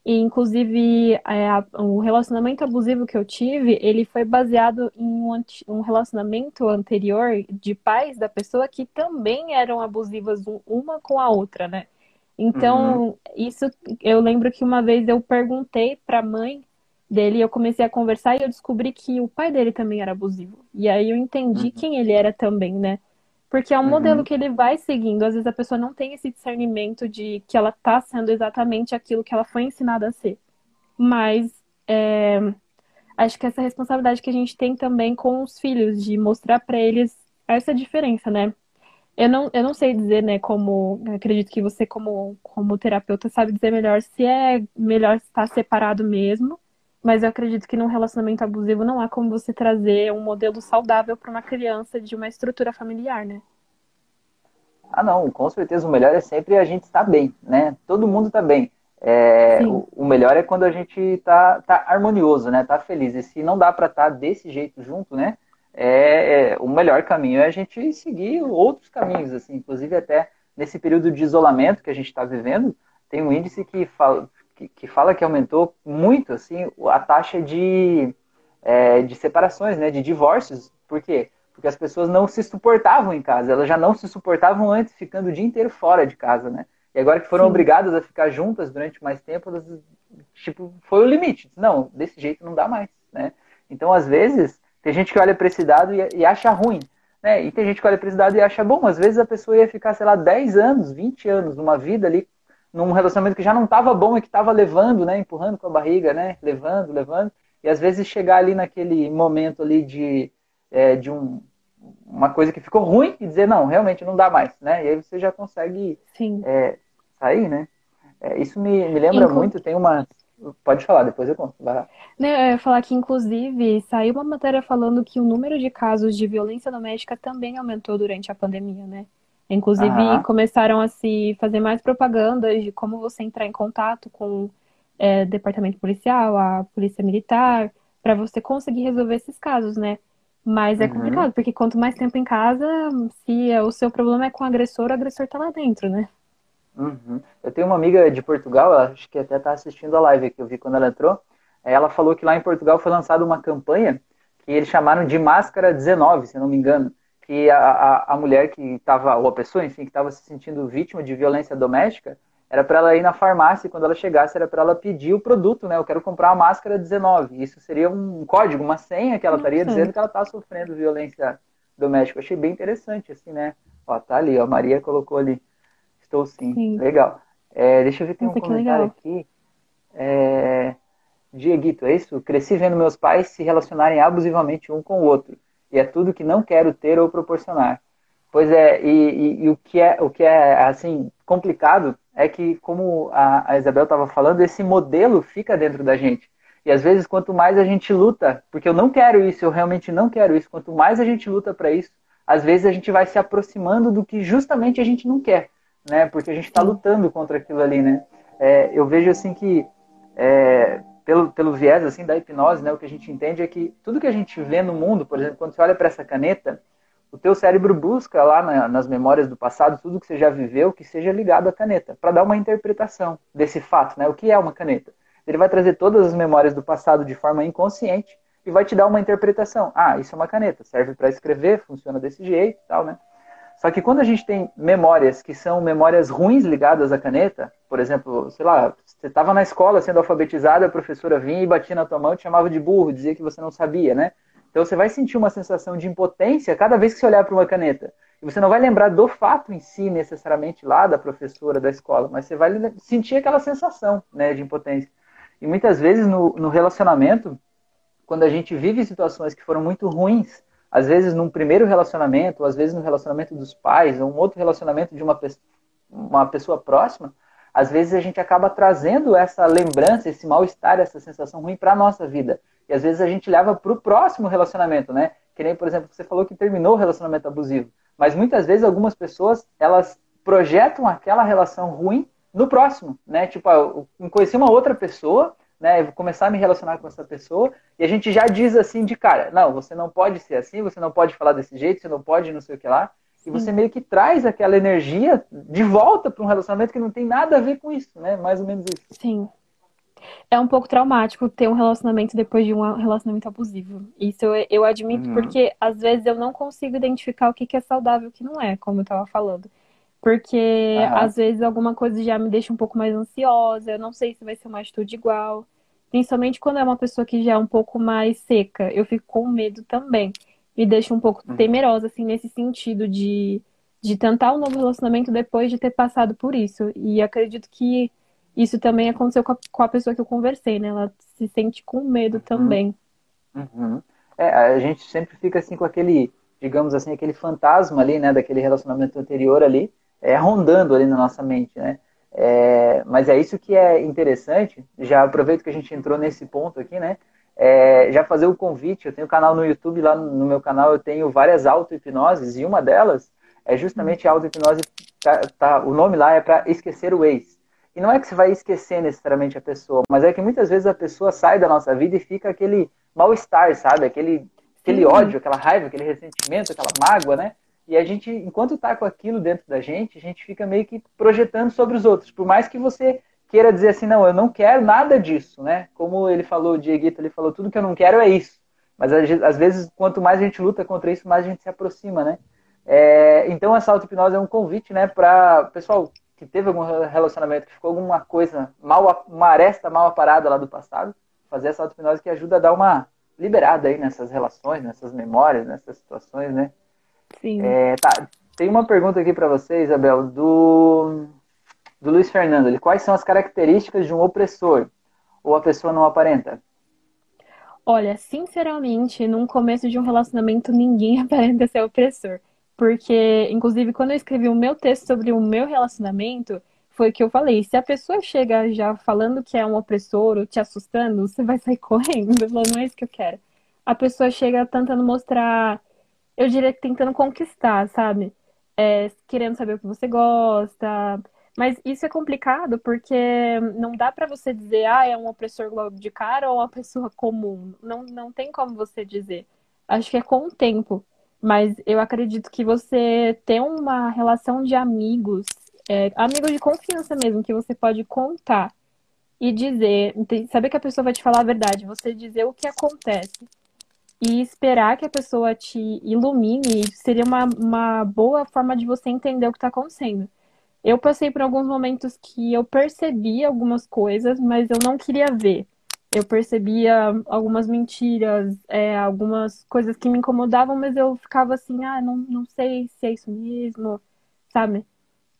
E, inclusive, é, a, o relacionamento abusivo que eu tive, ele foi baseado em um, um, relacionamento anterior de pais da pessoa que também eram abusivas uma com a outra, né? Então, uhum. isso eu lembro que uma vez eu perguntei para a mãe dele, eu comecei a conversar e eu descobri que o pai dele também era abusivo. E aí eu entendi uhum. quem ele era também, né? Porque é um uhum. modelo que ele vai seguindo. Às vezes a pessoa não tem esse discernimento de que ela está sendo exatamente aquilo que ela foi ensinada a ser. Mas é, acho que essa responsabilidade que a gente tem também com os filhos, de mostrar para eles essa diferença, né? Eu não, eu não sei dizer, né, como. Acredito que você, como, como terapeuta, sabe dizer melhor se é melhor estar separado mesmo mas eu acredito que num relacionamento abusivo não há como você trazer um modelo saudável para uma criança de uma estrutura familiar, né? Ah, não, com certeza o melhor é sempre a gente estar bem, né? Todo mundo está bem. É, o, o, melhor é quando a gente está tá harmonioso, né? Tá feliz. E se não dá para estar tá desse jeito junto, né? É, é, o melhor caminho é a gente seguir outros caminhos, assim. Inclusive até nesse período de isolamento que a gente está vivendo, tem um índice que fala, que, que fala que aumentou muito assim a taxa de, é, de separações, né, de divórcios. Por quê? Porque as pessoas não se suportavam em casa, elas já não se suportavam antes, ficando o dia inteiro fora de casa, né? E agora que foram Sim. obrigadas a ficar juntas durante mais tempo, elas, tipo, foi o limite. Não, desse jeito não dá mais, né? Então, às vezes, tem gente que olha para esse dado e, e, acha ruim, né? E tem gente que olha para esse dado e acha bom. Às vezes a pessoa ia ficar, sei lá, 10 anos, 20 anos numa vida ali, num relacionamento que já não estava bom e que estava levando, né? Empurrando com a barriga, né? Levando, levando. E às vezes chegar ali naquele momento ali de, é, de um, uma coisa que ficou ruim e dizer, não, realmente não dá mais, né? E aí você já consegue é, sair, né? É, isso me, me lembra Inclu... muito, tem uma... Pode falar, depois eu conto. Vai lá. Não, eu ia falar que, inclusive, saiu uma matéria falando que o número de casos de violência doméstica também aumentou durante a pandemia, né? Inclusive, começaram a se fazer mais propagandas de como você entrar em contato com é, departamento policial, a polícia militar, para você conseguir resolver esses casos, né? Mas é uhum. complicado, porque quanto mais tempo em casa, se o seu problema é com o agressor, o agressor tá lá dentro, né? Uhum. Eu tenho uma amiga de Portugal, acho que até tá assistindo a live que eu vi quando ela entrou. Ela falou que lá em Portugal foi lançada uma campanha que eles chamaram de Máscara 19, se não me engano. Que a, a, a mulher que estava, ou a pessoa, enfim, que estava se sentindo vítima de violência doméstica, era para ela ir na farmácia e quando ela chegasse era para ela pedir o produto, né? Eu quero comprar a máscara 19. Isso seria um código, uma senha que ela estaria dizendo que ela está sofrendo violência doméstica. Eu achei bem interessante, assim, né? Ó, tá ali, ó, a Maria colocou ali. Estou sim. sim. Legal. É, deixa eu ver, tem um comentário aqui. É... Dieguito, é isso? Cresci vendo meus pais se relacionarem abusivamente um com o outro. E é tudo que não quero ter ou proporcionar. Pois é, e, e, e o que é o que é assim complicado é que, como a, a Isabel estava falando, esse modelo fica dentro da gente. E às vezes, quanto mais a gente luta, porque eu não quero isso, eu realmente não quero isso, quanto mais a gente luta para isso, às vezes a gente vai se aproximando do que justamente a gente não quer, né? Porque a gente está lutando contra aquilo ali, né? É, eu vejo assim que, é, pelo, pelo viés assim da hipnose, né, o que a gente entende é que tudo que a gente vê no mundo, por exemplo, quando você olha para essa caneta, o teu cérebro busca lá na, nas memórias do passado tudo que você já viveu que seja ligado à caneta, para dar uma interpretação desse fato, né? O que é uma caneta? Ele vai trazer todas as memórias do passado de forma inconsciente e vai te dar uma interpretação. Ah, isso é uma caneta, serve para escrever, funciona desse jeito, tal, né? Só que quando a gente tem memórias que são memórias ruins ligadas à caneta, por exemplo, sei lá, você estava na escola sendo alfabetizado, a professora vinha e batia na tua mão te chamava de burro, dizia que você não sabia, né? Então você vai sentir uma sensação de impotência cada vez que você olhar para uma caneta. E você não vai lembrar do fato em si, necessariamente lá da professora da escola, mas você vai sentir aquela sensação né, de impotência. E muitas vezes no, no relacionamento, quando a gente vive situações que foram muito ruins, às vezes num primeiro relacionamento, ou às vezes no relacionamento dos pais, ou um outro relacionamento de uma, uma pessoa próxima, às vezes a gente acaba trazendo essa lembrança, esse mal-estar, essa sensação ruim para a nossa vida. E às vezes a gente leva para o próximo relacionamento, né? Que nem, por exemplo, você falou que terminou o relacionamento abusivo. Mas muitas vezes algumas pessoas, elas projetam aquela relação ruim no próximo, né? Tipo, ah, eu conheci uma outra pessoa, né? Eu vou começar a me relacionar com essa pessoa e a gente já diz assim de cara, não, você não pode ser assim, você não pode falar desse jeito, você não pode não sei o que lá. E você meio que traz aquela energia de volta para um relacionamento que não tem nada a ver com isso, né? Mais ou menos isso. Sim é um pouco traumático ter um relacionamento depois de um relacionamento abusivo. Isso eu, eu admito uhum. porque às vezes eu não consigo identificar o que, que é saudável e o que não é, como eu tava falando. Porque uhum. às vezes alguma coisa já me deixa um pouco mais ansiosa, eu não sei se vai ser uma atitude igual. Principalmente quando é uma pessoa que já é um pouco mais seca, eu fico com medo também. Me deixa um pouco uhum. temerosa, assim, nesse sentido de, de tentar um novo relacionamento depois de ter passado por isso. E acredito que isso também aconteceu com a, com a, pessoa que eu conversei, né? Ela se sente com medo uhum. também. Uhum. É, a gente sempre fica assim com aquele, digamos assim, aquele fantasma ali, né? Daquele relacionamento anterior ali, é, rondando ali na nossa mente, né? É, mas é isso que é interessante. Já aproveito que a gente entrou nesse ponto aqui, né? É, já fazer o convite. Eu tenho um canal no YouTube, lá no meu canal eu tenho várias auto-hipnoses e uma delas é justamente a auto-hipnose. Tá, tá, o nome lá é para esquecer o ex. E não é que você vai esquecer necessariamente a pessoa, mas é que muitas vezes a pessoa sai da nossa vida e fica aquele mal-estar, sabe? Aquele, aquele ódio, aquela raiva, aquele ressentimento, aquela mágoa, né? E a gente, enquanto tá com aquilo dentro da gente, a gente fica meio que projetando sobre os outros. Por mais que você queira dizer assim, não, eu não quero nada disso, né? Como ele falou, o Dieguito, ele falou, tudo que eu não quero é isso. Mas às vezes, quanto mais a gente luta contra isso, mais a gente se aproxima, né? É, então, essa auto-hipnose é um convite, né, para pessoal que teve algum relacionamento que ficou alguma coisa mal, uma aresta mal aparada lá do passado, fazer essa auto-hipnose que ajuda a dar uma liberada aí nessas relações, nessas memórias, nessas situações, né? Sim. É, tá. Tem uma pergunta aqui para você, Isabel, do, do Luiz Fernando. Ele, quais são as características de um opressor? Ou a pessoa não aparenta? Olha, sinceramente, num começo de um relacionamento, ninguém aparenta ser opressor. Porque, inclusive, quando eu escrevi o meu texto sobre o meu relacionamento, foi o que eu falei. Se a pessoa chega já falando que é um opressor ou te assustando, você vai sair correndo. Não é isso que eu quero. A pessoa chega tentando mostrar, eu diria que tentando conquistar, sabe? É, querendo saber o que você gosta. Mas isso é complicado porque não dá para você dizer, ah, é um opressor logo de cara ou uma pessoa comum. Não, não tem como você dizer. Acho que é com o tempo. Mas eu acredito que você ter uma relação de amigos, é, amigos de confiança mesmo, que você pode contar e dizer, saber que a pessoa vai te falar a verdade, você dizer o que acontece e esperar que a pessoa te ilumine seria uma, uma boa forma de você entender o que está acontecendo. Eu passei por alguns momentos que eu percebi algumas coisas, mas eu não queria ver. Eu percebia algumas mentiras, é, algumas coisas que me incomodavam, mas eu ficava assim, ah, não, não sei se é isso mesmo, sabe?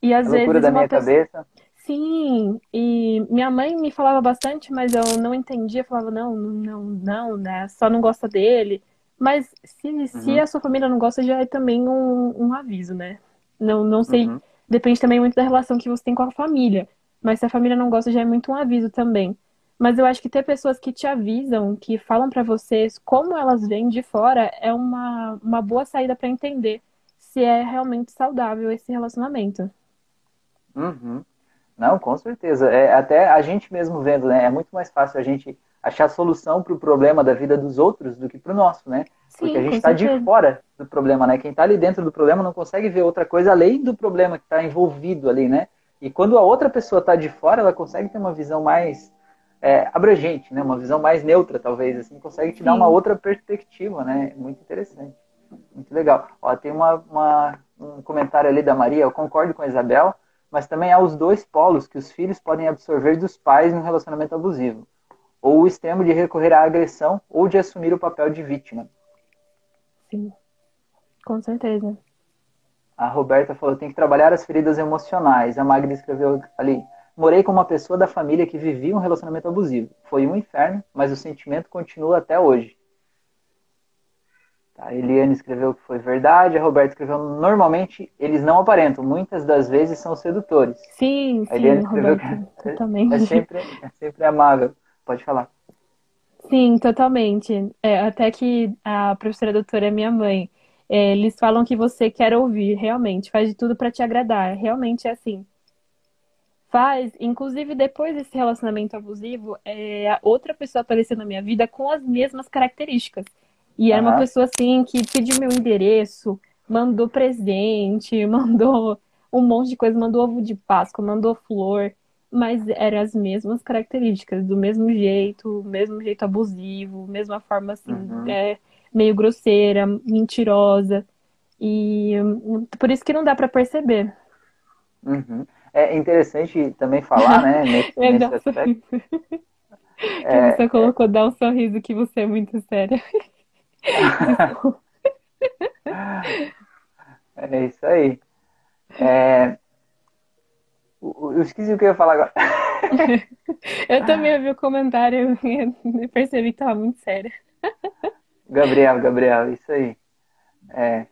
E às a vezes. da minha pessoa... cabeça. Sim, e minha mãe me falava bastante, mas eu não entendia, falava, não, não, não, né? Só não gosta dele. Mas se, uhum. se a sua família não gosta, já é também um, um aviso, né? Não, não sei, uhum. depende também muito da relação que você tem com a família. Mas se a família não gosta, já é muito um aviso também. Mas eu acho que ter pessoas que te avisam, que falam para vocês como elas vêm de fora, é uma, uma boa saída para entender se é realmente saudável esse relacionamento. Uhum. Não, com certeza. É, até a gente mesmo vendo, né? É muito mais fácil a gente achar solução para o problema da vida dos outros do que para o nosso, né? Sim, Porque a gente está de fora do problema, né? Quem está ali dentro do problema não consegue ver outra coisa além do problema que está envolvido ali, né? E quando a outra pessoa está de fora, ela consegue ter uma visão mais é, abrangente, né? Uma visão mais neutra, talvez, assim, consegue te Sim. dar uma outra perspectiva, né? Muito interessante. Muito legal. Ó, tem uma, uma, um comentário ali da Maria, eu concordo com a Isabel, mas também há os dois polos que os filhos podem absorver dos pais no relacionamento abusivo. Ou o extremo de recorrer à agressão ou de assumir o papel de vítima. Sim, com certeza. A Roberta falou, tem que trabalhar as feridas emocionais. A Magda escreveu ali, morei com uma pessoa da família que vivia um relacionamento abusivo. Foi um inferno, mas o sentimento continua até hoje. A Eliane escreveu que foi verdade, a Roberta escreveu normalmente eles não aparentam, muitas das vezes são sedutores. Sim, a Eliane sim, escreveu Roberta, que é totalmente. É sempre, é sempre amável. Pode falar. Sim, totalmente. É, até que a professora doutora é minha mãe. É, eles falam que você quer ouvir, realmente, faz de tudo para te agradar. Realmente é assim. Faz, inclusive depois desse relacionamento abusivo, é, outra pessoa apareceu na minha vida com as mesmas características. E era uhum. uma pessoa assim que pediu meu endereço, mandou presente, mandou um monte de coisa, mandou ovo de Páscoa, mandou flor, mas eram as mesmas características, do mesmo jeito, mesmo jeito abusivo, mesma forma assim, uhum. é, meio grosseira, mentirosa. E por isso que não dá para perceber. Uhum. É interessante também falar, né, nesse, é, nesse aspecto. É, você colocou, dá um sorriso que você é muito séria. É isso aí. É... Eu esqueci o que eu ia falar agora. eu também ouvi o comentário e percebi que estava muito sério. Gabriel, Gabriel, isso aí. É.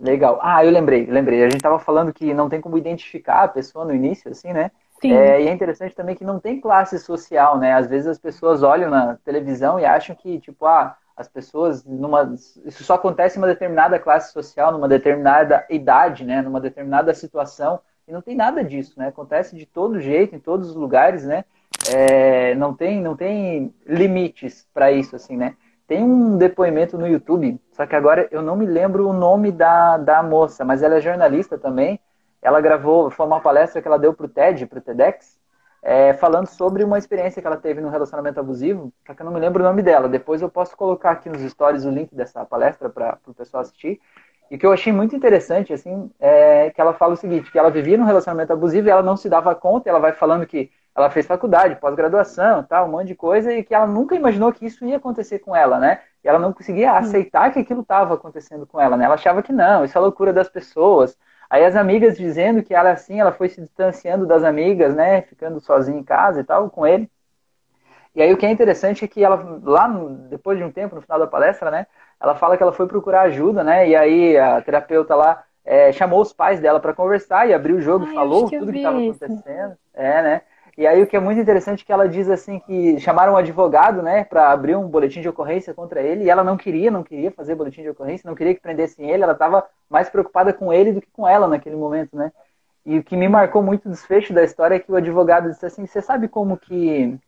Legal. Ah, eu lembrei, lembrei. A gente estava falando que não tem como identificar a pessoa no início, assim, né? Sim. É, e é interessante também que não tem classe social, né? Às vezes as pessoas olham na televisão e acham que, tipo, ah, as pessoas numa isso só acontece em uma determinada classe social, numa determinada idade, né, numa determinada situação e não tem nada disso, né? Acontece de todo jeito em todos os lugares, né? É, não tem não tem limites para isso assim, né? Tem um depoimento no YouTube, só que agora eu não me lembro o nome da, da moça, mas ela é jornalista também. Ela gravou, foi uma palestra que ela deu para o TED, para o TEDx, é, falando sobre uma experiência que ela teve no relacionamento abusivo, só que eu não me lembro o nome dela. Depois eu posso colocar aqui nos stories o link dessa palestra para o pessoal assistir. E o que eu achei muito interessante, assim, é que ela fala o seguinte, que ela vivia num relacionamento abusivo e ela não se dava conta, ela vai falando que ela fez faculdade, pós-graduação, tal, um monte de coisa, e que ela nunca imaginou que isso ia acontecer com ela, né? E ela não conseguia aceitar que aquilo estava acontecendo com ela, né? Ela achava que não, isso é loucura das pessoas. Aí as amigas dizendo que ela assim, ela foi se distanciando das amigas, né? Ficando sozinha em casa e tal, com ele. E aí o que é interessante é que ela, lá no, depois de um tempo, no final da palestra, né? Ela fala que ela foi procurar ajuda, né? E aí a terapeuta lá é, chamou os pais dela para conversar e abriu o jogo, Ai, falou que tudo que estava acontecendo. É, né? E aí o que é muito interessante é que ela diz assim que chamaram um advogado, né, para abrir um boletim de ocorrência contra ele, e ela não queria, não queria fazer boletim de ocorrência, não queria que prendessem ele, ela estava mais preocupada com ele do que com ela naquele momento, né? E o que me marcou muito o desfecho da história é que o advogado disse assim, você sabe como que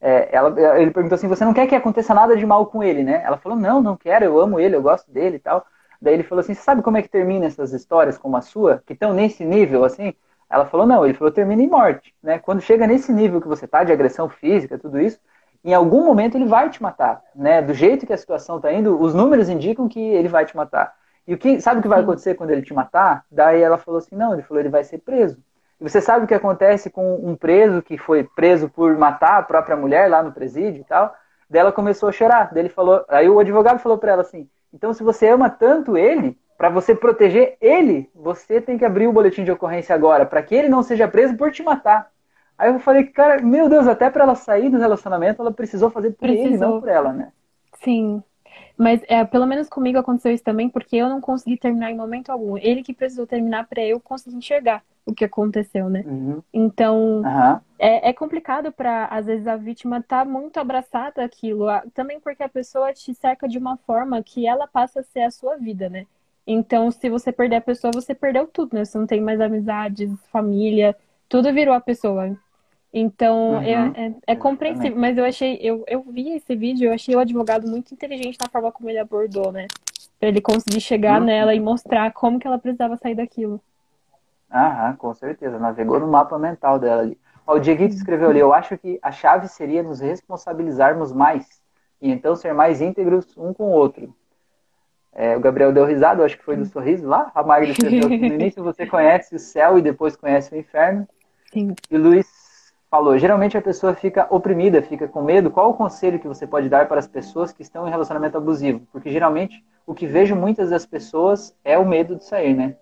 é, ela, ele perguntou assim, você não quer que aconteça nada de mal com ele, né? Ela falou, não, não quero, eu amo ele, eu gosto dele e tal. Daí ele falou assim, você sabe como é que termina essas histórias como a sua, que estão nesse nível, assim? Ela falou, não, ele falou, termina em morte, né? Quando chega nesse nível que você tá, de agressão física, tudo isso, em algum momento ele vai te matar, né? Do jeito que a situação tá indo, os números indicam que ele vai te matar. E o que, sabe o que vai acontecer quando ele te matar? Daí ela falou assim, não, ele falou, ele vai ser preso. E você sabe o que acontece com um preso que foi preso por matar a própria mulher lá no presídio e tal? Daí ela começou a chorar. Daí ele falou, aí o advogado falou para ela assim: "Então se você ama tanto ele, para você proteger ele, você tem que abrir o boletim de ocorrência agora, para que ele não seja preso por te matar". Aí eu falei, cara, meu Deus, até para ela sair do relacionamento, ela precisou fazer por ele, Precisou. não por ela, né? Sim. Mas é, pelo menos comigo aconteceu isso também, porque eu não consegui terminar em momento algum. Ele que precisou terminar para eu conseguir enxergar o que aconteceu, né? Uhum. Então, Aham. é, é complicado para às vezes a vítima tá muito abraçada àquilo, a- também porque a pessoa te cerca de uma forma que ela passa a ser a sua vida, né? Então, se você perder a pessoa, você perdeu tudo, né? Você não tem mais amizades, família, tudo virou a pessoa. Então, Uhum. é, é, é compreensível, mas eu achei, eu, eu vi esse vídeo, eu achei o advogado muito inteligente na forma como ele abordou, né? Pra ele conseguir chegar Uhum. nela e mostrar como que ela precisava sair daquilo. Aham, com certeza. Navegou no mapa mental dela ali. Ó, o Dieguito escreveu ali, eu acho que a chave seria nos responsabilizarmos mais e então ser mais íntegros um com o outro. É, o Gabriel deu risada, acho que foi do sorriso lá. A Magda escreveu que no início você conhece o céu e depois conhece o inferno. Sim. E o Luiz falou, geralmente a pessoa fica oprimida, fica com medo. Qual o conselho que você pode dar para as pessoas que estão em relacionamento abusivo? Porque geralmente o que vejo muitas das pessoas é o medo de sair, né?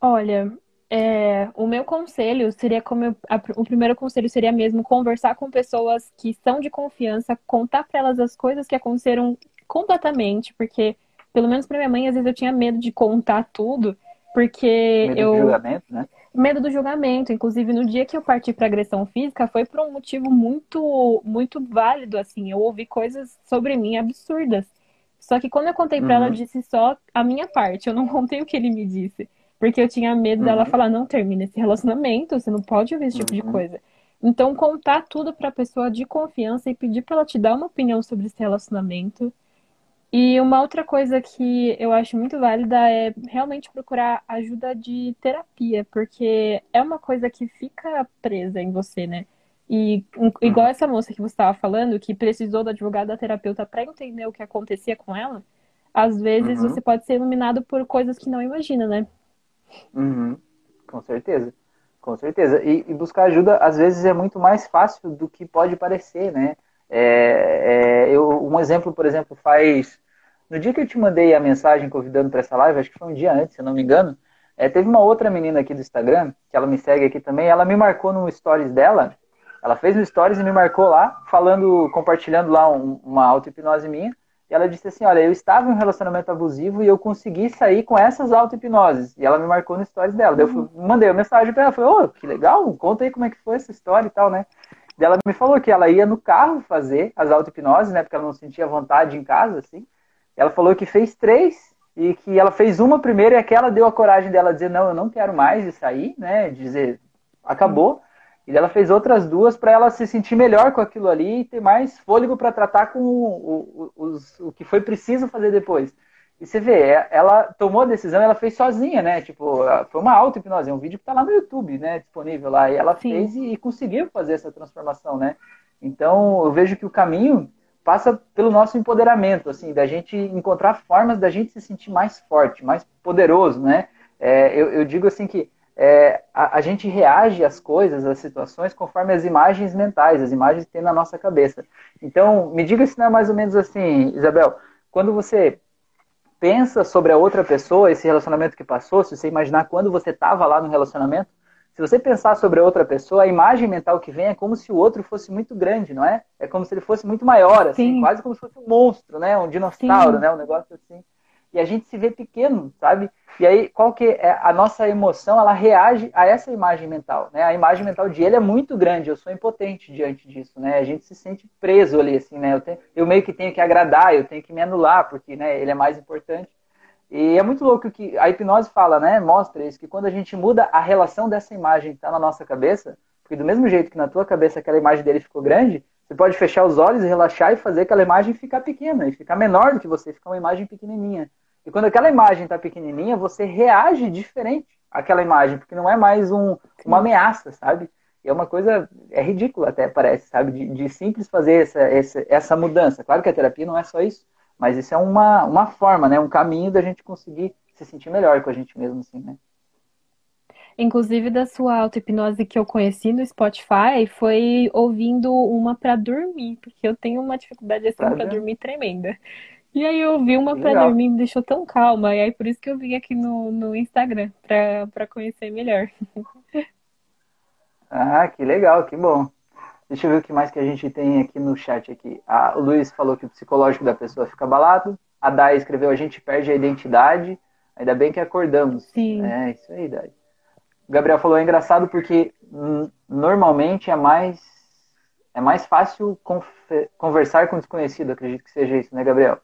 Olha, é, o meu conselho seria como eu- a- o primeiro conselho seria mesmo conversar com pessoas que são de confiança, contar para elas as coisas que aconteceram completamente, porque pelo menos para minha mãe às vezes eu tinha medo de contar tudo, porque Medo eu de julgamento, né? medo do julgamento, inclusive no dia que eu parti para agressão física foi por um motivo muito muito válido assim, eu ouvi coisas sobre mim absurdas. Só que quando eu contei para ela, eu Uhum. disse só a minha parte, eu não contei o que ele me disse. Porque eu tinha medo dela Uhum. falar, não termina esse relacionamento, você não pode ouvir esse tipo de Uhum. coisa. Então, contar tudo pra pessoa de confiança e pedir pra ela te dar uma opinião sobre esse relacionamento. E uma outra coisa que eu acho muito válida é realmente procurar ajuda de terapia, porque é uma coisa que fica presa em você, né? E igual essa moça que você estava falando, que precisou do advogado da terapeuta para entender o que acontecia com ela, às vezes Uhum. você pode ser iluminado por coisas que não imagina, né? Uhum, com certeza, com certeza. E, e buscar ajuda, às vezes, é muito mais fácil do que pode parecer, né? É, é, eu, um exemplo, por exemplo, faz. No dia que eu te mandei a mensagem convidando para essa live, acho que foi um dia antes, se eu não me engano, é, teve uma outra menina aqui do Instagram, que ela me segue aqui também, ela me marcou no stories dela, ela fez no stories e me marcou lá, falando, compartilhando lá um- uma auto-hipnose minha, e ela disse assim, olha, eu estava em um relacionamento abusivo e eu consegui sair com essas auto-hipnoses. E ela me marcou no stories dela. Daí eu fui- mandei uma mensagem para ela, falei, ô, que legal, conta aí como é que foi essa história e tal, né? Daí ela me falou que ela ia no carro fazer as auto-hipnoses, né? Porque ela não sentia vontade em casa, assim. Ela falou que fez três e que ela fez uma primeiro e aquela deu a coragem dela dizer, não, eu não quero mais e sair, né? Dizer, acabou. E ela fez outras duas para ela se sentir melhor com aquilo ali e ter mais fôlego para tratar com o, o, os- o que foi preciso fazer depois. E você vê, é- ela tomou a decisão, ela fez sozinha, né? Tipo, foi uma auto-hipnose, é um vídeo que tá lá no YouTube, né? Disponível lá. E ela Sim. fez e, e conseguiu fazer essa transformação, né? Então, eu vejo que o caminho passa pelo nosso empoderamento, assim, da gente encontrar formas da gente se sentir mais forte, mais poderoso, né? É, eu, eu, digo assim que é, a, a, gente reage às coisas, às situações, conforme as imagens mentais, as imagens que tem na nossa cabeça. Então, me diga se não é mais ou menos assim, Isabel, quando você pensa sobre a outra pessoa, esse relacionamento que passou, se você imaginar quando você estava lá no relacionamento, se você pensar sobre a outra pessoa, a imagem mental que vem é como se o outro fosse muito grande, não é? É como se ele fosse muito maior, assim, Sim. quase como se fosse um monstro, né? Um dinossauro, Sim. né? Um negócio assim. E a gente se vê pequeno, sabe? E aí, qual que é a nossa emoção? Ela reage a essa imagem mental, né? A imagem mental de ele é muito grande, eu sou impotente diante disso, né? A gente se sente preso ali, assim, né? Eu, tenho, eu meio que tenho que agradar, eu tenho que me anular, porque, né? Ele é mais importante. E é muito louco que a hipnose fala, né? Mostra isso, que quando a gente muda a relação dessa imagem que está na nossa cabeça, porque do mesmo jeito que na tua cabeça aquela imagem dele ficou grande, você pode fechar os olhos, relaxar e fazer aquela imagem ficar pequena e ficar menor do que você, ficar uma imagem pequenininha. E quando aquela imagem está pequenininha, você reage diferente àquela imagem, porque não é mais um, uma ameaça, sabe? E é uma coisa, é ridícula até, parece, sabe? De, de simples fazer essa, essa, essa mudança. Claro que a terapia não é só isso, mas isso é uma, uma forma, né? Um caminho da gente conseguir se sentir melhor com a gente mesmo, assim, né? Inclusive da sua auto-hipnose que eu conheci no Spotify foi ouvindo uma para dormir, porque eu tenho uma dificuldade assim para dormir tremenda. E aí eu ouvi uma para dormir me deixou tão calma, e aí por isso que eu vim aqui no, no Instagram para conhecer melhor. Ah, que legal, que bom. Deixa eu ver o que mais que a gente tem aqui no chat aqui. Ah, o Luiz falou que o psicológico da pessoa fica abalado. A Dai escreveu a gente perde a identidade. Ainda bem que acordamos. Sim. É, isso aí, Dai. O Gabriel falou, é engraçado porque hum, normalmente é mais é mais fácil conversar com desconhecido, acredito que seja isso, né, Gabriel?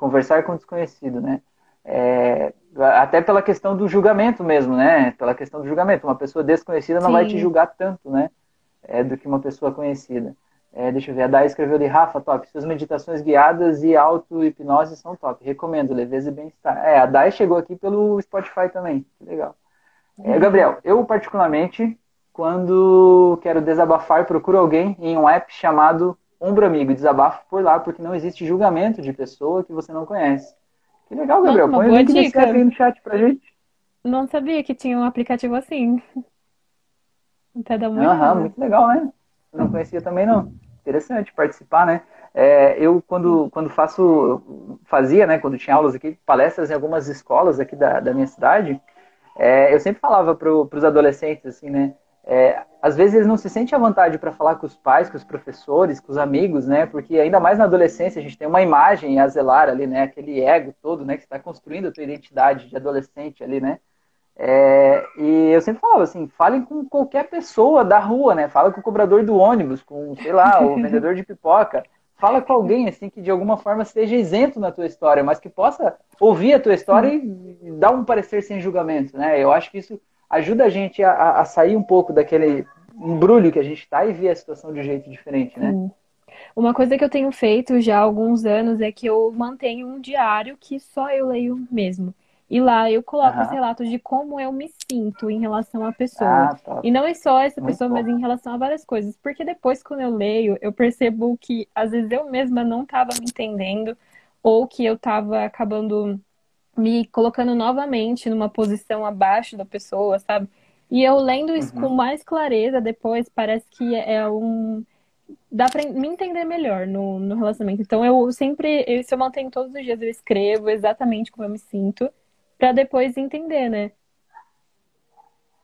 Conversar com desconhecido, né? É, até pela questão do julgamento mesmo, né? Pela questão do julgamento. Uma pessoa desconhecida não Sim. vai te julgar tanto, né? é, do que uma pessoa conhecida. É, deixa eu ver, a Dai escreveu de Rafa, top. Suas meditações guiadas e auto-hipnose são top. Recomendo, leveza e bem-estar. É, a Dai chegou aqui pelo Spotify também. Que legal. É, Gabriel, eu particularmente, quando quero desabafar, procuro alguém em um app chamado Ombro Amigo. Desabafo por lá, porque não existe julgamento de pessoa que você não conhece. Que legal, Gabriel. Nossa, Põe o link desse app aí no chat pra gente. Não sabia que tinha um aplicativo assim. Até dá muito. Aham, muito legal, né? Não conhecia também, não. Interessante participar, né? É, eu, quando, quando faço, fazia, né, quando tinha aulas aqui, palestras em algumas escolas aqui da, da minha cidade, é, eu sempre falava para os adolescentes, assim, né, é, às vezes eles não se sentem à vontade para falar com os pais, com os professores, com os amigos, né, porque ainda mais na adolescência a gente tem uma imagem a zelar ali, né, aquele ego todo, né, que está construindo a tua identidade de adolescente ali, né, é, e eu sempre falava assim, falem com qualquer pessoa da rua, né? Fala com o cobrador do ônibus, com, sei lá, o vendedor de pipoca. Fala com alguém, assim, que de alguma forma esteja isento na tua história, mas que possa ouvir a tua história e dar um parecer sem julgamento, né? Eu acho que isso ajuda a gente a, a sair um pouco daquele embrulho que a gente está e ver a situação de um jeito diferente, né? Uma coisa que eu tenho feito já há alguns anos é que eu mantenho um diário que só eu leio mesmo. E lá eu coloco uhum. os relatos de como eu me sinto em relação à pessoa. Ah, tá. E não é só essa Muito pessoa, bom. mas em relação a várias coisas. Porque depois, quando eu leio, eu percebo que às vezes eu mesma não estava me entendendo, ou que eu estava acabando me colocando novamente numa posição abaixo da pessoa, sabe? E eu lendo isso uhum. com mais clareza depois, parece que é um. Dá pra me entender melhor no, no relacionamento. Então eu sempre, eu, se eu mantenho todos os dias, eu escrevo exatamente como eu me sinto para depois entender, né?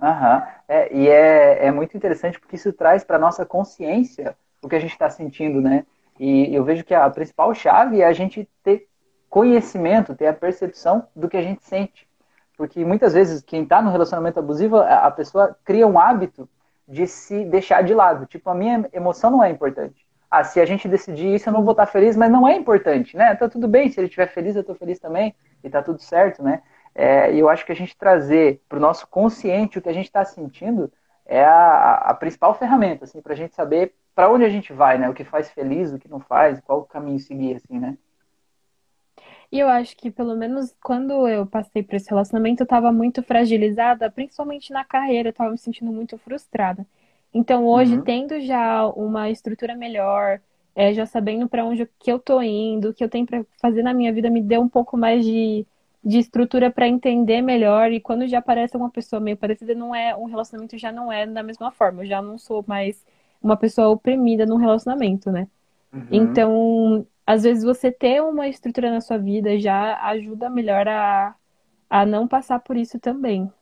Aham. É, e é, é muito interessante porque isso traz para nossa consciência o que a gente está sentindo, né? E eu vejo que a principal chave é a gente ter conhecimento, ter a percepção do que a gente sente. Porque muitas vezes quem está no relacionamento abusivo, a pessoa cria um hábito de se deixar de lado. Tipo, a minha emoção não é importante. Ah, se a gente decidir isso, eu não vou estar feliz, mas não é importante, né? Tá tudo bem, se ele estiver feliz, eu estou feliz também, e tá tudo certo, né? É, e eu acho que a gente trazer para o nosso consciente o que a gente está sentindo é a, a, principal ferramenta, assim, para a gente saber para onde a gente vai, né? O que faz feliz, o que não faz, qual o caminho seguir, assim, né? E eu acho que, pelo menos, quando eu passei por esse relacionamento, eu estava muito fragilizada, principalmente na carreira, eu estava me sentindo muito frustrada. Então, hoje, uhum. tendo já uma estrutura melhor, é, já sabendo para onde que eu tô indo, o que eu tenho para fazer na minha vida, me deu um pouco mais de, de estrutura para entender melhor. E quando já aparece uma pessoa meio parecida, não é um relacionamento já não é da mesma forma. Eu já não sou mais uma pessoa oprimida num relacionamento, né? Uhum. Então, às vezes você ter uma estrutura na sua vida já ajuda melhor a, a não passar por isso também.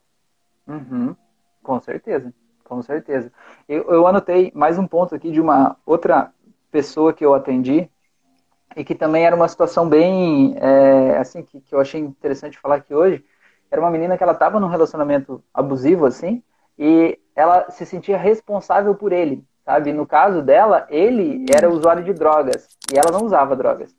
Uhum. Com certeza, com certeza. Eu, eu anotei mais um ponto aqui de uma outra pessoa que eu atendi e que também era uma situação bem, é, assim, que, que eu achei interessante falar aqui hoje. Era uma menina que ela estava num relacionamento abusivo, assim, e ela se sentia responsável por ele, sabe? No caso dela, ele era usuário de drogas e ela não usava drogas.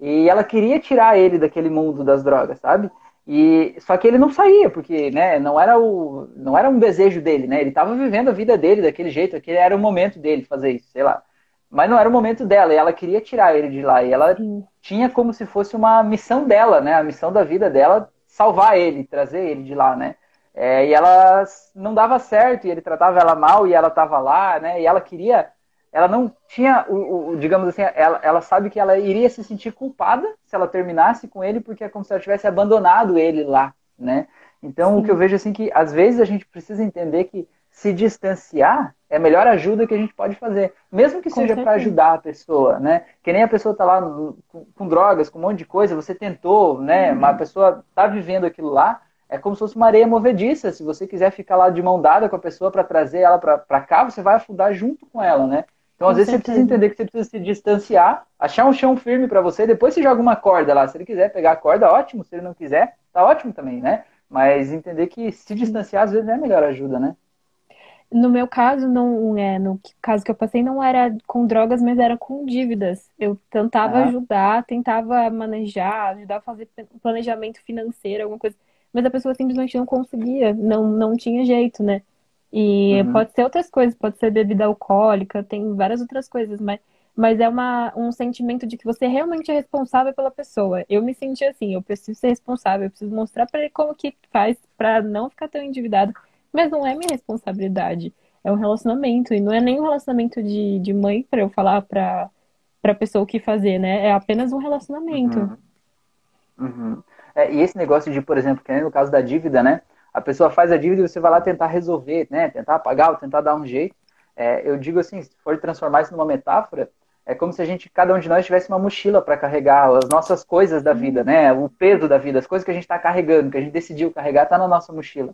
E ela queria tirar ele daquele mundo das drogas, sabe? E só que ele não saía, porque, né, não era o não era um desejo dele, né? Ele estava vivendo a vida dele daquele jeito, aquele era o momento dele fazer isso, sei lá. Mas não era o momento dela, e ela queria tirar ele de lá, e ela tinha como se fosse uma missão dela, né? A missão da vida dela salvar ele, trazer ele de lá, né? É, e ela não dava certo, e ele tratava ela mal, e ela estava lá, né? E ela queria. Ela não tinha, o, o, digamos assim, ela, ela sabe que ela iria se sentir culpada se ela terminasse com ele, porque é como se ela tivesse abandonado ele lá, né? Então, Sim. o que eu vejo assim que às vezes a gente precisa entender que se distanciar é a melhor ajuda que a gente pode fazer, mesmo que com seja para ajudar a pessoa, né? Que nem a pessoa tá lá com, com, drogas, com um monte de coisa, você tentou, né? Uhum. Uma pessoa tá vivendo aquilo lá, é como se fosse uma areia movediça. Se você quiser ficar lá de mão dada com a pessoa para trazer ela para cá, você vai afundar junto com ela, né? Então, às com vezes, certeza. você precisa entender que você precisa se distanciar, achar um chão firme para você, depois você joga uma corda lá. Se ele quiser pegar a corda, ótimo. Se ele não quiser, tá ótimo também, né? Mas entender que se distanciar, às vezes, é a melhor ajuda, né? No meu caso, não é, no caso que eu passei, não era com drogas, mas era com dívidas. Eu tentava ajudar, tentava manejar, ajudar a fazer planejamento financeiro, alguma coisa mas a pessoa simplesmente não conseguia, não, não tinha jeito, né? E uhum. pode ser outras coisas, pode ser bebida alcoólica, tem várias outras coisas, mas, mas é uma, um sentimento de que você realmente é responsável pela pessoa. Eu me senti assim, eu preciso ser responsável, eu preciso mostrar para ele como que faz para não ficar tão endividado, mas não é minha responsabilidade. É um relacionamento, e não é nem um relacionamento de, de mãe para eu falar para a pessoa o que fazer, né? É apenas um relacionamento. Uhum. Uhum. É, e esse negócio de, por exemplo, que no caso da dívida, né? A pessoa faz a dívida e você vai lá tentar resolver, né? Tentar pagar ou tentar dar um jeito. É, eu digo assim, se for transformar isso numa metáfora, é como se a gente, cada um de nós tivesse uma mochila para carregar as nossas coisas da vida, né? O peso da vida, as coisas que a gente está carregando, que a gente decidiu carregar, está na nossa mochila.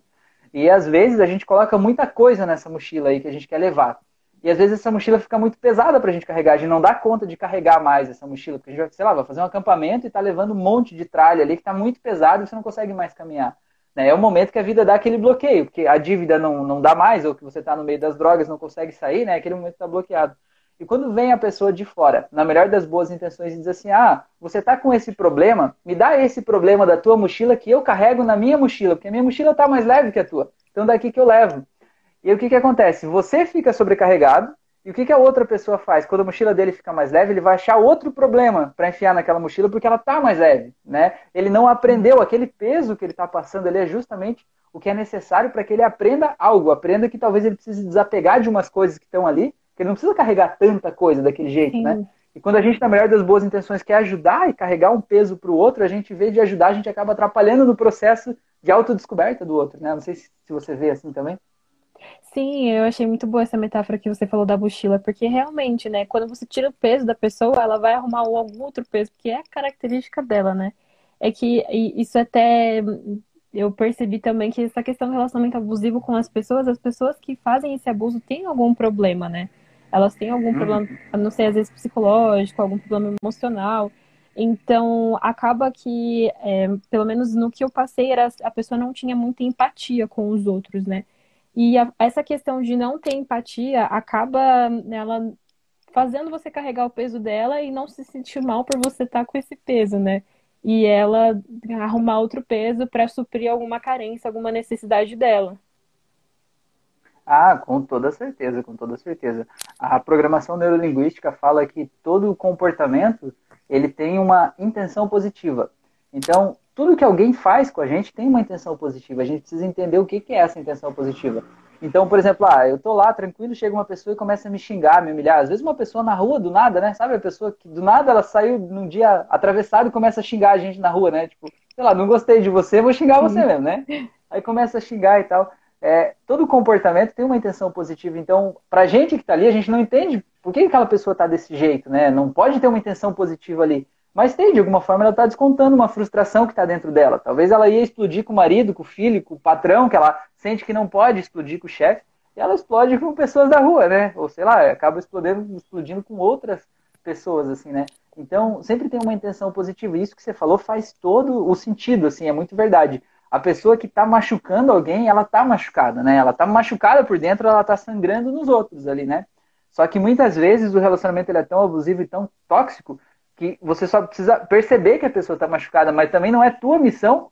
E às vezes a gente coloca muita coisa nessa mochila aí que a gente quer levar. E às vezes essa mochila fica muito pesada para a gente carregar. A gente não dá conta de carregar mais essa mochila. Porque a gente vai, sei lá, vai fazer um acampamento e está levando um monte de tralha ali que está muito pesado e você não consegue mais caminhar. Né? É o momento que a vida dá aquele bloqueio, porque a dívida não, não dá mais, ou que você está no meio das drogas não consegue sair, né? aquele momento está bloqueado. E quando vem a pessoa de fora, na melhor das boas intenções, e diz assim: Ah, você está com esse problema, me dá esse problema da tua mochila que eu carrego na minha mochila, porque a minha mochila está mais leve que a tua. Então daqui que eu levo. E o que, que acontece? Você fica sobrecarregado, e o que, que a outra pessoa faz? Quando a mochila dele fica mais leve, ele vai achar outro problema para enfiar naquela mochila porque ela está mais leve. Né? Ele não aprendeu, aquele peso que ele está passando ali é justamente o que é necessário para que ele aprenda algo. Aprenda que talvez ele precise desapegar de umas coisas que estão ali, que ele não precisa carregar tanta coisa daquele jeito. Né? E quando a gente, na melhor das boas intenções, quer ajudar e carregar um peso para o outro, a gente, vez de ajudar, a gente acaba atrapalhando no processo de autodescoberta do outro. Né? Não sei se você vê assim também. Sim, eu achei muito boa essa metáfora que você falou da mochila, porque realmente, né, quando você tira o peso da pessoa, ela vai arrumar algum outro peso, que é a característica dela, né? É que isso até eu percebi também que essa questão do relacionamento abusivo com as pessoas, as pessoas que fazem esse abuso têm algum problema, né? Elas têm algum problema, não sei, às vezes psicológico, algum problema emocional. Então, acaba que, é, pelo menos no que eu passei, era, a pessoa não tinha muita empatia com os outros, né? E a, essa questão de não ter empatia acaba ela fazendo você carregar o peso dela e não se sentir mal por você estar tá com esse peso, né? E ela arrumar outro peso para suprir alguma carência, alguma necessidade dela. Ah, com toda certeza, com toda certeza. A programação neurolinguística fala que todo comportamento ele tem uma intenção positiva. Então, tudo que alguém faz com a gente tem uma intenção positiva. A gente precisa entender o que, é essa intenção positiva. Então, por exemplo, ah, eu tô lá tranquilo, chega uma pessoa e começa a me xingar, me humilhar. Às vezes uma pessoa na rua, do nada, né? Sabe a pessoa que do nada ela saiu num dia atravessado e começa a xingar a gente na rua, né? Tipo, sei lá, não gostei de você, vou xingar você mesmo, né? Aí começa a xingar e tal. É, todo comportamento tem uma intenção positiva. Então, pra gente que tá ali, a gente não entende por que aquela pessoa tá desse jeito, né? Não pode ter uma intenção positiva ali. Mas tem, de alguma forma, ela está descontando uma frustração que está dentro dela. Talvez ela ia explodir com o marido, com o filho, com o patrão, que ela sente que não pode explodir com o chefe, e ela explode com pessoas da rua, né? Ou sei lá, acaba explodindo, explodindo com outras pessoas, assim, né? Então, sempre tem uma intenção positiva. Isso que você falou faz todo o sentido, assim, é muito verdade. A pessoa que está machucando alguém, ela está machucada, né? Ela está machucada por dentro, ela está sangrando nos outros ali, né? Só que muitas vezes o relacionamento é tão abusivo e tão tóxico que você só precisa perceber que a pessoa está machucada, mas também não é tua missão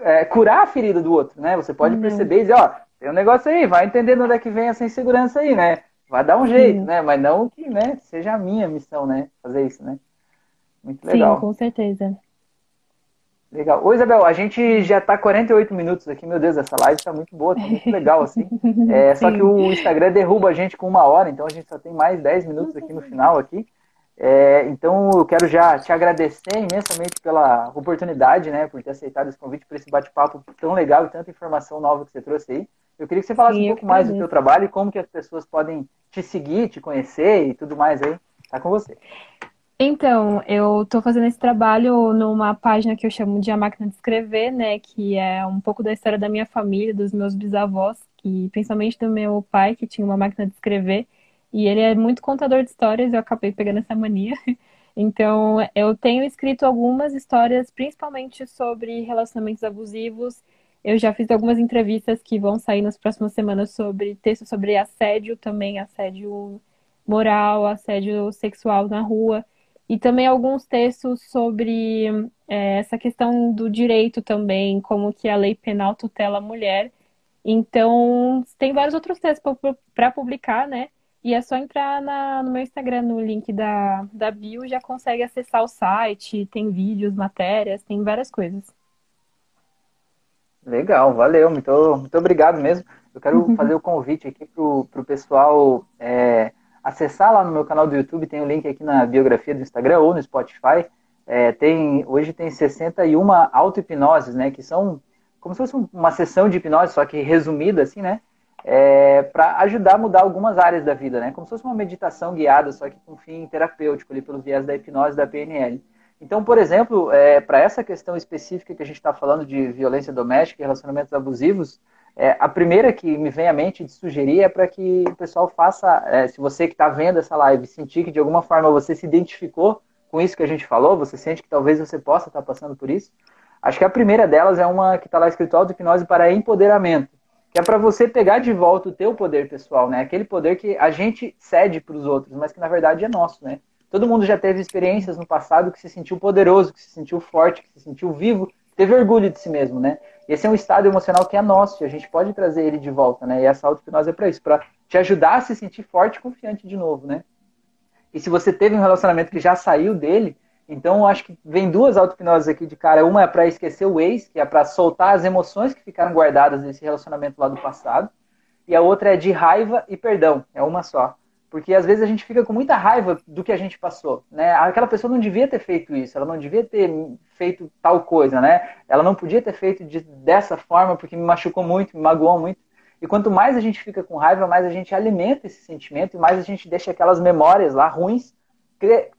é, curar a ferida do outro, né? Você pode uhum. perceber e dizer, ó, tem um negócio aí, vai entendendo onde é que vem essa insegurança aí, né? Vai dar um jeito, né? Mas não que, né, seja a minha missão, né? Fazer isso, né? Muito legal. Sim, com certeza. Legal. Ô, Isabel, a gente já está 48 minutos aqui, meu Deus, essa live está muito boa, está muito legal, assim. É, só que o Instagram derruba a gente com uma hora, então a gente só tem mais 10 minutos aqui no final aqui. É, então, eu quero já te agradecer imensamente pela oportunidade, né, por ter aceitado esse convite para esse bate-papo tão legal e tanta informação nova que você trouxe aí. Eu queria que você falasse Sim, um pouco mais do teu trabalho e como que as pessoas podem te seguir, te conhecer e tudo mais aí. Tá com você. Então, eu estou fazendo esse trabalho numa página que eu chamo de A Máquina de Escrever, né, que é um pouco da história da minha família, dos meus bisavós, e principalmente do meu pai, que tinha uma máquina de escrever. E ele é muito contador de histórias, eu acabei pegando essa mania. Então, eu tenho escrito algumas histórias, principalmente sobre relacionamentos abusivos. Eu já fiz algumas entrevistas que vão sair nas próximas semanas sobre textos sobre assédio também, assédio moral, assédio sexual na rua. E também alguns textos sobre é, essa questão do direito também, como que a lei penal tutela a mulher. Então, tem vários outros textos para publicar, né? E é só entrar na, no meu Instagram, no link da, da bio, já consegue acessar o site, tem vídeos, matérias, tem várias coisas. Legal, valeu, muito, muito obrigado mesmo. Eu quero fazer o convite aqui para o pessoal é, acessar lá no meu canal do YouTube, tem o um link aqui na biografia do Instagram ou no Spotify. É, tem, hoje tem 61 auto-hipnoses, né, que são como se fosse uma sessão de hipnose, só que resumida assim, né? É, para ajudar a mudar algumas áreas da vida, né? Como se fosse uma meditação guiada, só que com fim terapêutico, ali pelo viés da hipnose da PNL. Então, por exemplo, é, para essa questão específica que a gente está falando de violência doméstica e relacionamentos abusivos, é, a primeira que me vem à mente de sugerir é para que o pessoal faça, é, se você que está vendo essa live sentir que de alguma forma você se identificou com isso que a gente falou, você sente que talvez você possa estar tá passando por isso, acho que a primeira delas é uma que está lá escrito auto-hipnose para empoderamento que é para você pegar de volta o teu poder pessoal, né? Aquele poder que a gente cede para os outros, mas que na verdade é nosso, né? Todo mundo já teve experiências no passado que se sentiu poderoso, que se sentiu forte, que se sentiu vivo, teve orgulho de si mesmo, né? Esse é um estado emocional que é nosso, e a gente pode trazer ele de volta, né? E essa auto-hipnose é para isso, para te ajudar a se sentir forte e confiante de novo, né? E se você teve um relacionamento que já saiu dele, então, eu acho que vem duas auto-hipnoses aqui de cara. Uma é para esquecer o ex, que é para soltar as emoções que ficaram guardadas nesse relacionamento lá do passado. E a outra é de raiva e perdão. É uma só. Porque às vezes a gente fica com muita raiva do que a gente passou, né? Aquela pessoa não devia ter feito isso, ela não devia ter feito tal coisa, né? Ela não podia ter feito de, dessa forma porque me machucou muito, me magoou muito. E quanto mais a gente fica com raiva, mais a gente alimenta esse sentimento e mais a gente deixa aquelas memórias lá ruins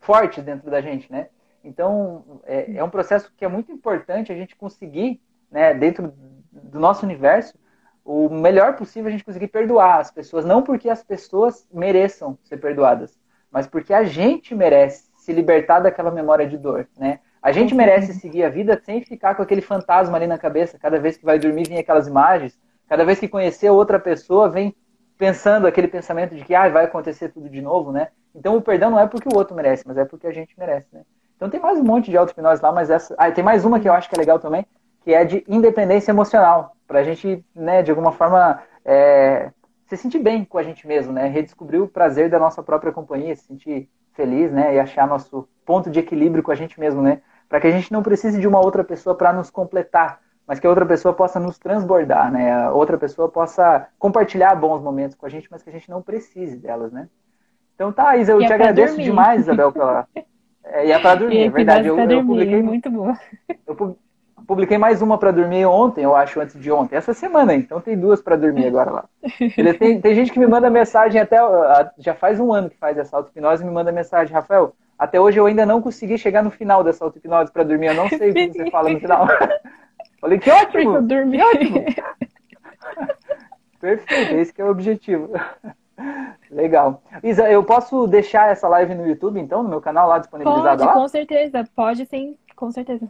fortes dentro da gente, né? Então, é, é, um processo que é muito importante a gente conseguir, né, dentro do nosso universo, o melhor possível a gente conseguir perdoar as pessoas, não porque as pessoas mereçam ser perdoadas, mas porque a gente merece se libertar daquela memória de dor, né? A gente merece seguir a vida sem ficar com aquele fantasma ali na cabeça, cada vez que vai dormir vem aquelas imagens, cada vez que conhecer outra pessoa vem pensando aquele pensamento de que ah, vai acontecer tudo de novo, né? Então o perdão não é porque o outro merece, mas é porque a gente merece, né? Então tem mais um monte de auto-hipnose lá, mas essa. Ah, tem mais uma que eu acho que é legal também, que é de independência emocional. Pra gente, né, de alguma forma, é, se sentir bem com a gente mesmo, né? Redescobrir o prazer da nossa própria companhia, se sentir feliz, né? E achar nosso ponto de equilíbrio com a gente mesmo, né? Para que a gente não precise de uma outra pessoa para nos completar, mas que a outra pessoa possa nos transbordar, né? A outra pessoa possa compartilhar bons momentos com a gente, mas que a gente não precise delas, né? Então tá, Isa, eu E é te pra agradeço dormir. demais, Isabel, pela. É, e é pra dormir, é verdade. Eu, pra eu dormir, publiquei, muito boa. eu pu- publiquei mais uma pra dormir ontem, eu acho, antes de ontem. Essa semana, então tem duas pra dormir agora lá. Tem, tem gente que me manda mensagem até. Já faz um ano que faz essa auto-hipnose e me manda mensagem, Rafael. Até hoje eu ainda não consegui chegar no final dessa auto-hipnose pra dormir. Eu não sei o que você fala no final. Falei, que eu ótimo! dormi. Que ótimo! Perfeito, esse que é o objetivo. Legal. Isa, eu posso deixar essa live no YouTube, então, no meu canal lá disponibilizado Pode, lá? com certeza. Pode sim, com certeza.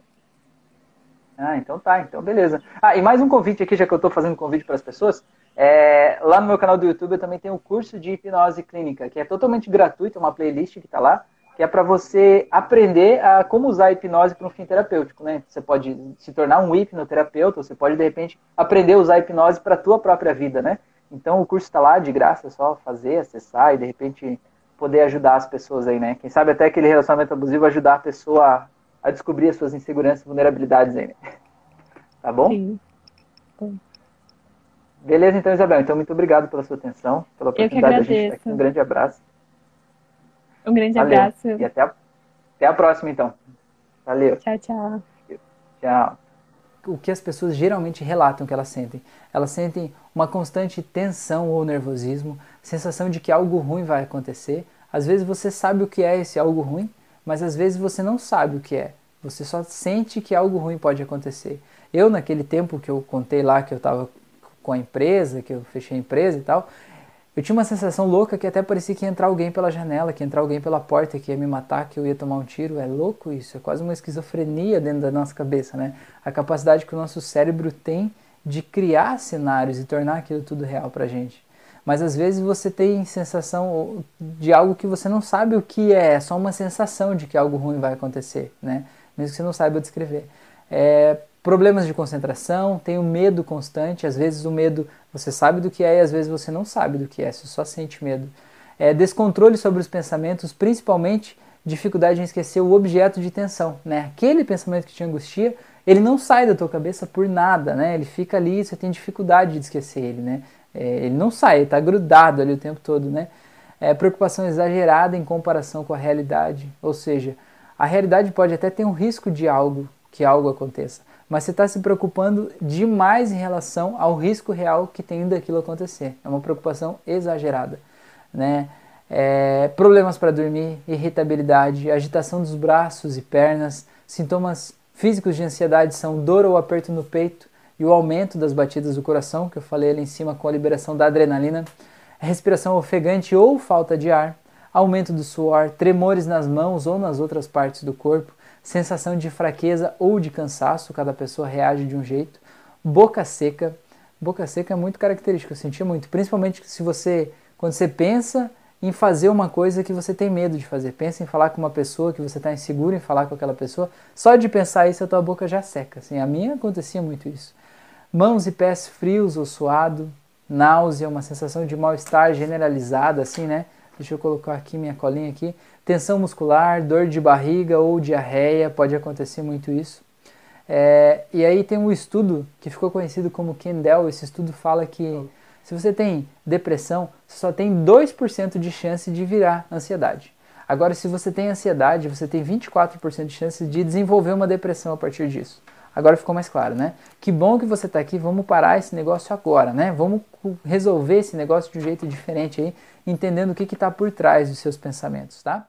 Ah, então tá, então beleza. Ah, e mais um convite aqui, já que eu estou fazendo convite para as pessoas. É, lá no meu canal do YouTube eu também tenho o curso de hipnose clínica, que é totalmente gratuito, é uma playlist que está lá, que é para você aprender a como usar a hipnose para um fim terapêutico, né? Você pode se tornar um hipnoterapeuta, você pode de repente aprender a usar a hipnose para a tua própria vida, né? Então o curso está lá de graça, é só fazer, acessar e de repente poder ajudar as pessoas aí, né? Quem sabe até aquele relacionamento abusivo ajudar a pessoa a, descobrir as suas inseguranças e vulnerabilidades aí, né? Tá bom? Sim. Beleza, então, Isabel. Então, muito obrigado pela sua atenção, pela oportunidade da gente estar agradeço. aqui. Um grande abraço. Um grande Valeu. abraço. E até a, até a próxima, então. Valeu. Tchau, tchau. Tchau. O que as pessoas geralmente relatam que elas sentem? Elas sentem uma constante tensão ou nervosismo, sensação de que algo ruim vai acontecer. Às vezes você sabe o que é esse algo ruim, mas às vezes você não sabe o que é. Você só sente que algo ruim pode acontecer. Eu, naquele tempo que eu contei lá que eu estava com a empresa, que eu fechei a empresa e tal, eu tinha uma sensação louca que até parecia que ia entrar alguém pela janela, que ia entrar alguém pela porta, que ia me matar, que eu ia tomar um tiro. É louco isso, é quase uma esquizofrenia dentro da nossa cabeça, né? A capacidade que o nosso cérebro tem de criar cenários e tornar aquilo tudo real pra gente. Mas às vezes você tem sensação de algo que você não sabe o que é, é só uma sensação de que algo ruim vai acontecer, né? Mesmo que você não saiba descrever. É, problemas de concentração, tem o medo constante, às vezes o medo você sabe do que é e às vezes você não sabe do que é, você só sente medo. É, descontrole sobre os pensamentos, principalmente dificuldade em esquecer o objeto de tensão, né? Aquele pensamento que te angustia, ele não sai da tua cabeça por nada, né? Ele fica ali, você tem dificuldade de esquecer ele, né? É, ele não sai, ele está grudado ali o tempo todo, né? É, preocupação exagerada em comparação com a realidade, ou seja, a realidade pode até ter um risco de algo, que algo aconteça, mas você está se preocupando demais em relação ao risco real que tem daquilo acontecer. É uma preocupação exagerada, né? É, problemas para dormir, irritabilidade, agitação dos braços e pernas, sintomas físicos de ansiedade são dor ou aperto no peito e o aumento das batidas do coração, que eu falei ali em cima com a liberação da adrenalina, respiração ofegante ou falta de ar, aumento do suor, tremores nas mãos ou nas outras partes do corpo, sensação de fraqueza ou de cansaço, cada pessoa reage de um jeito, boca seca. Boca seca é muito característico, eu senti muito, principalmente se você, quando você pensa em fazer uma coisa que você tem medo de fazer, pensa em falar com uma pessoa que você está inseguro em falar com aquela pessoa, só de pensar isso a tua boca já seca. Assim, a minha acontecia muito isso. Mãos e pés frios ou suado, náusea, uma sensação de mal-estar generalizada, assim, né? Deixa eu colocar aqui minha colinha aqui. Tensão muscular, dor de barriga ou diarreia, pode acontecer muito isso. É, e aí tem um estudo que ficou conhecido como Kendall. Esse estudo fala que se você tem depressão, você só tem 2% de chance de virar ansiedade. Agora, se você tem ansiedade, você tem 24% de chance de desenvolver uma depressão a partir disso. Agora ficou mais claro, né? Que bom que você está aqui, vamos parar esse negócio agora, né? Vamos resolver esse negócio de um jeito diferente aí, entendendo o que está por trás dos seus pensamentos, tá?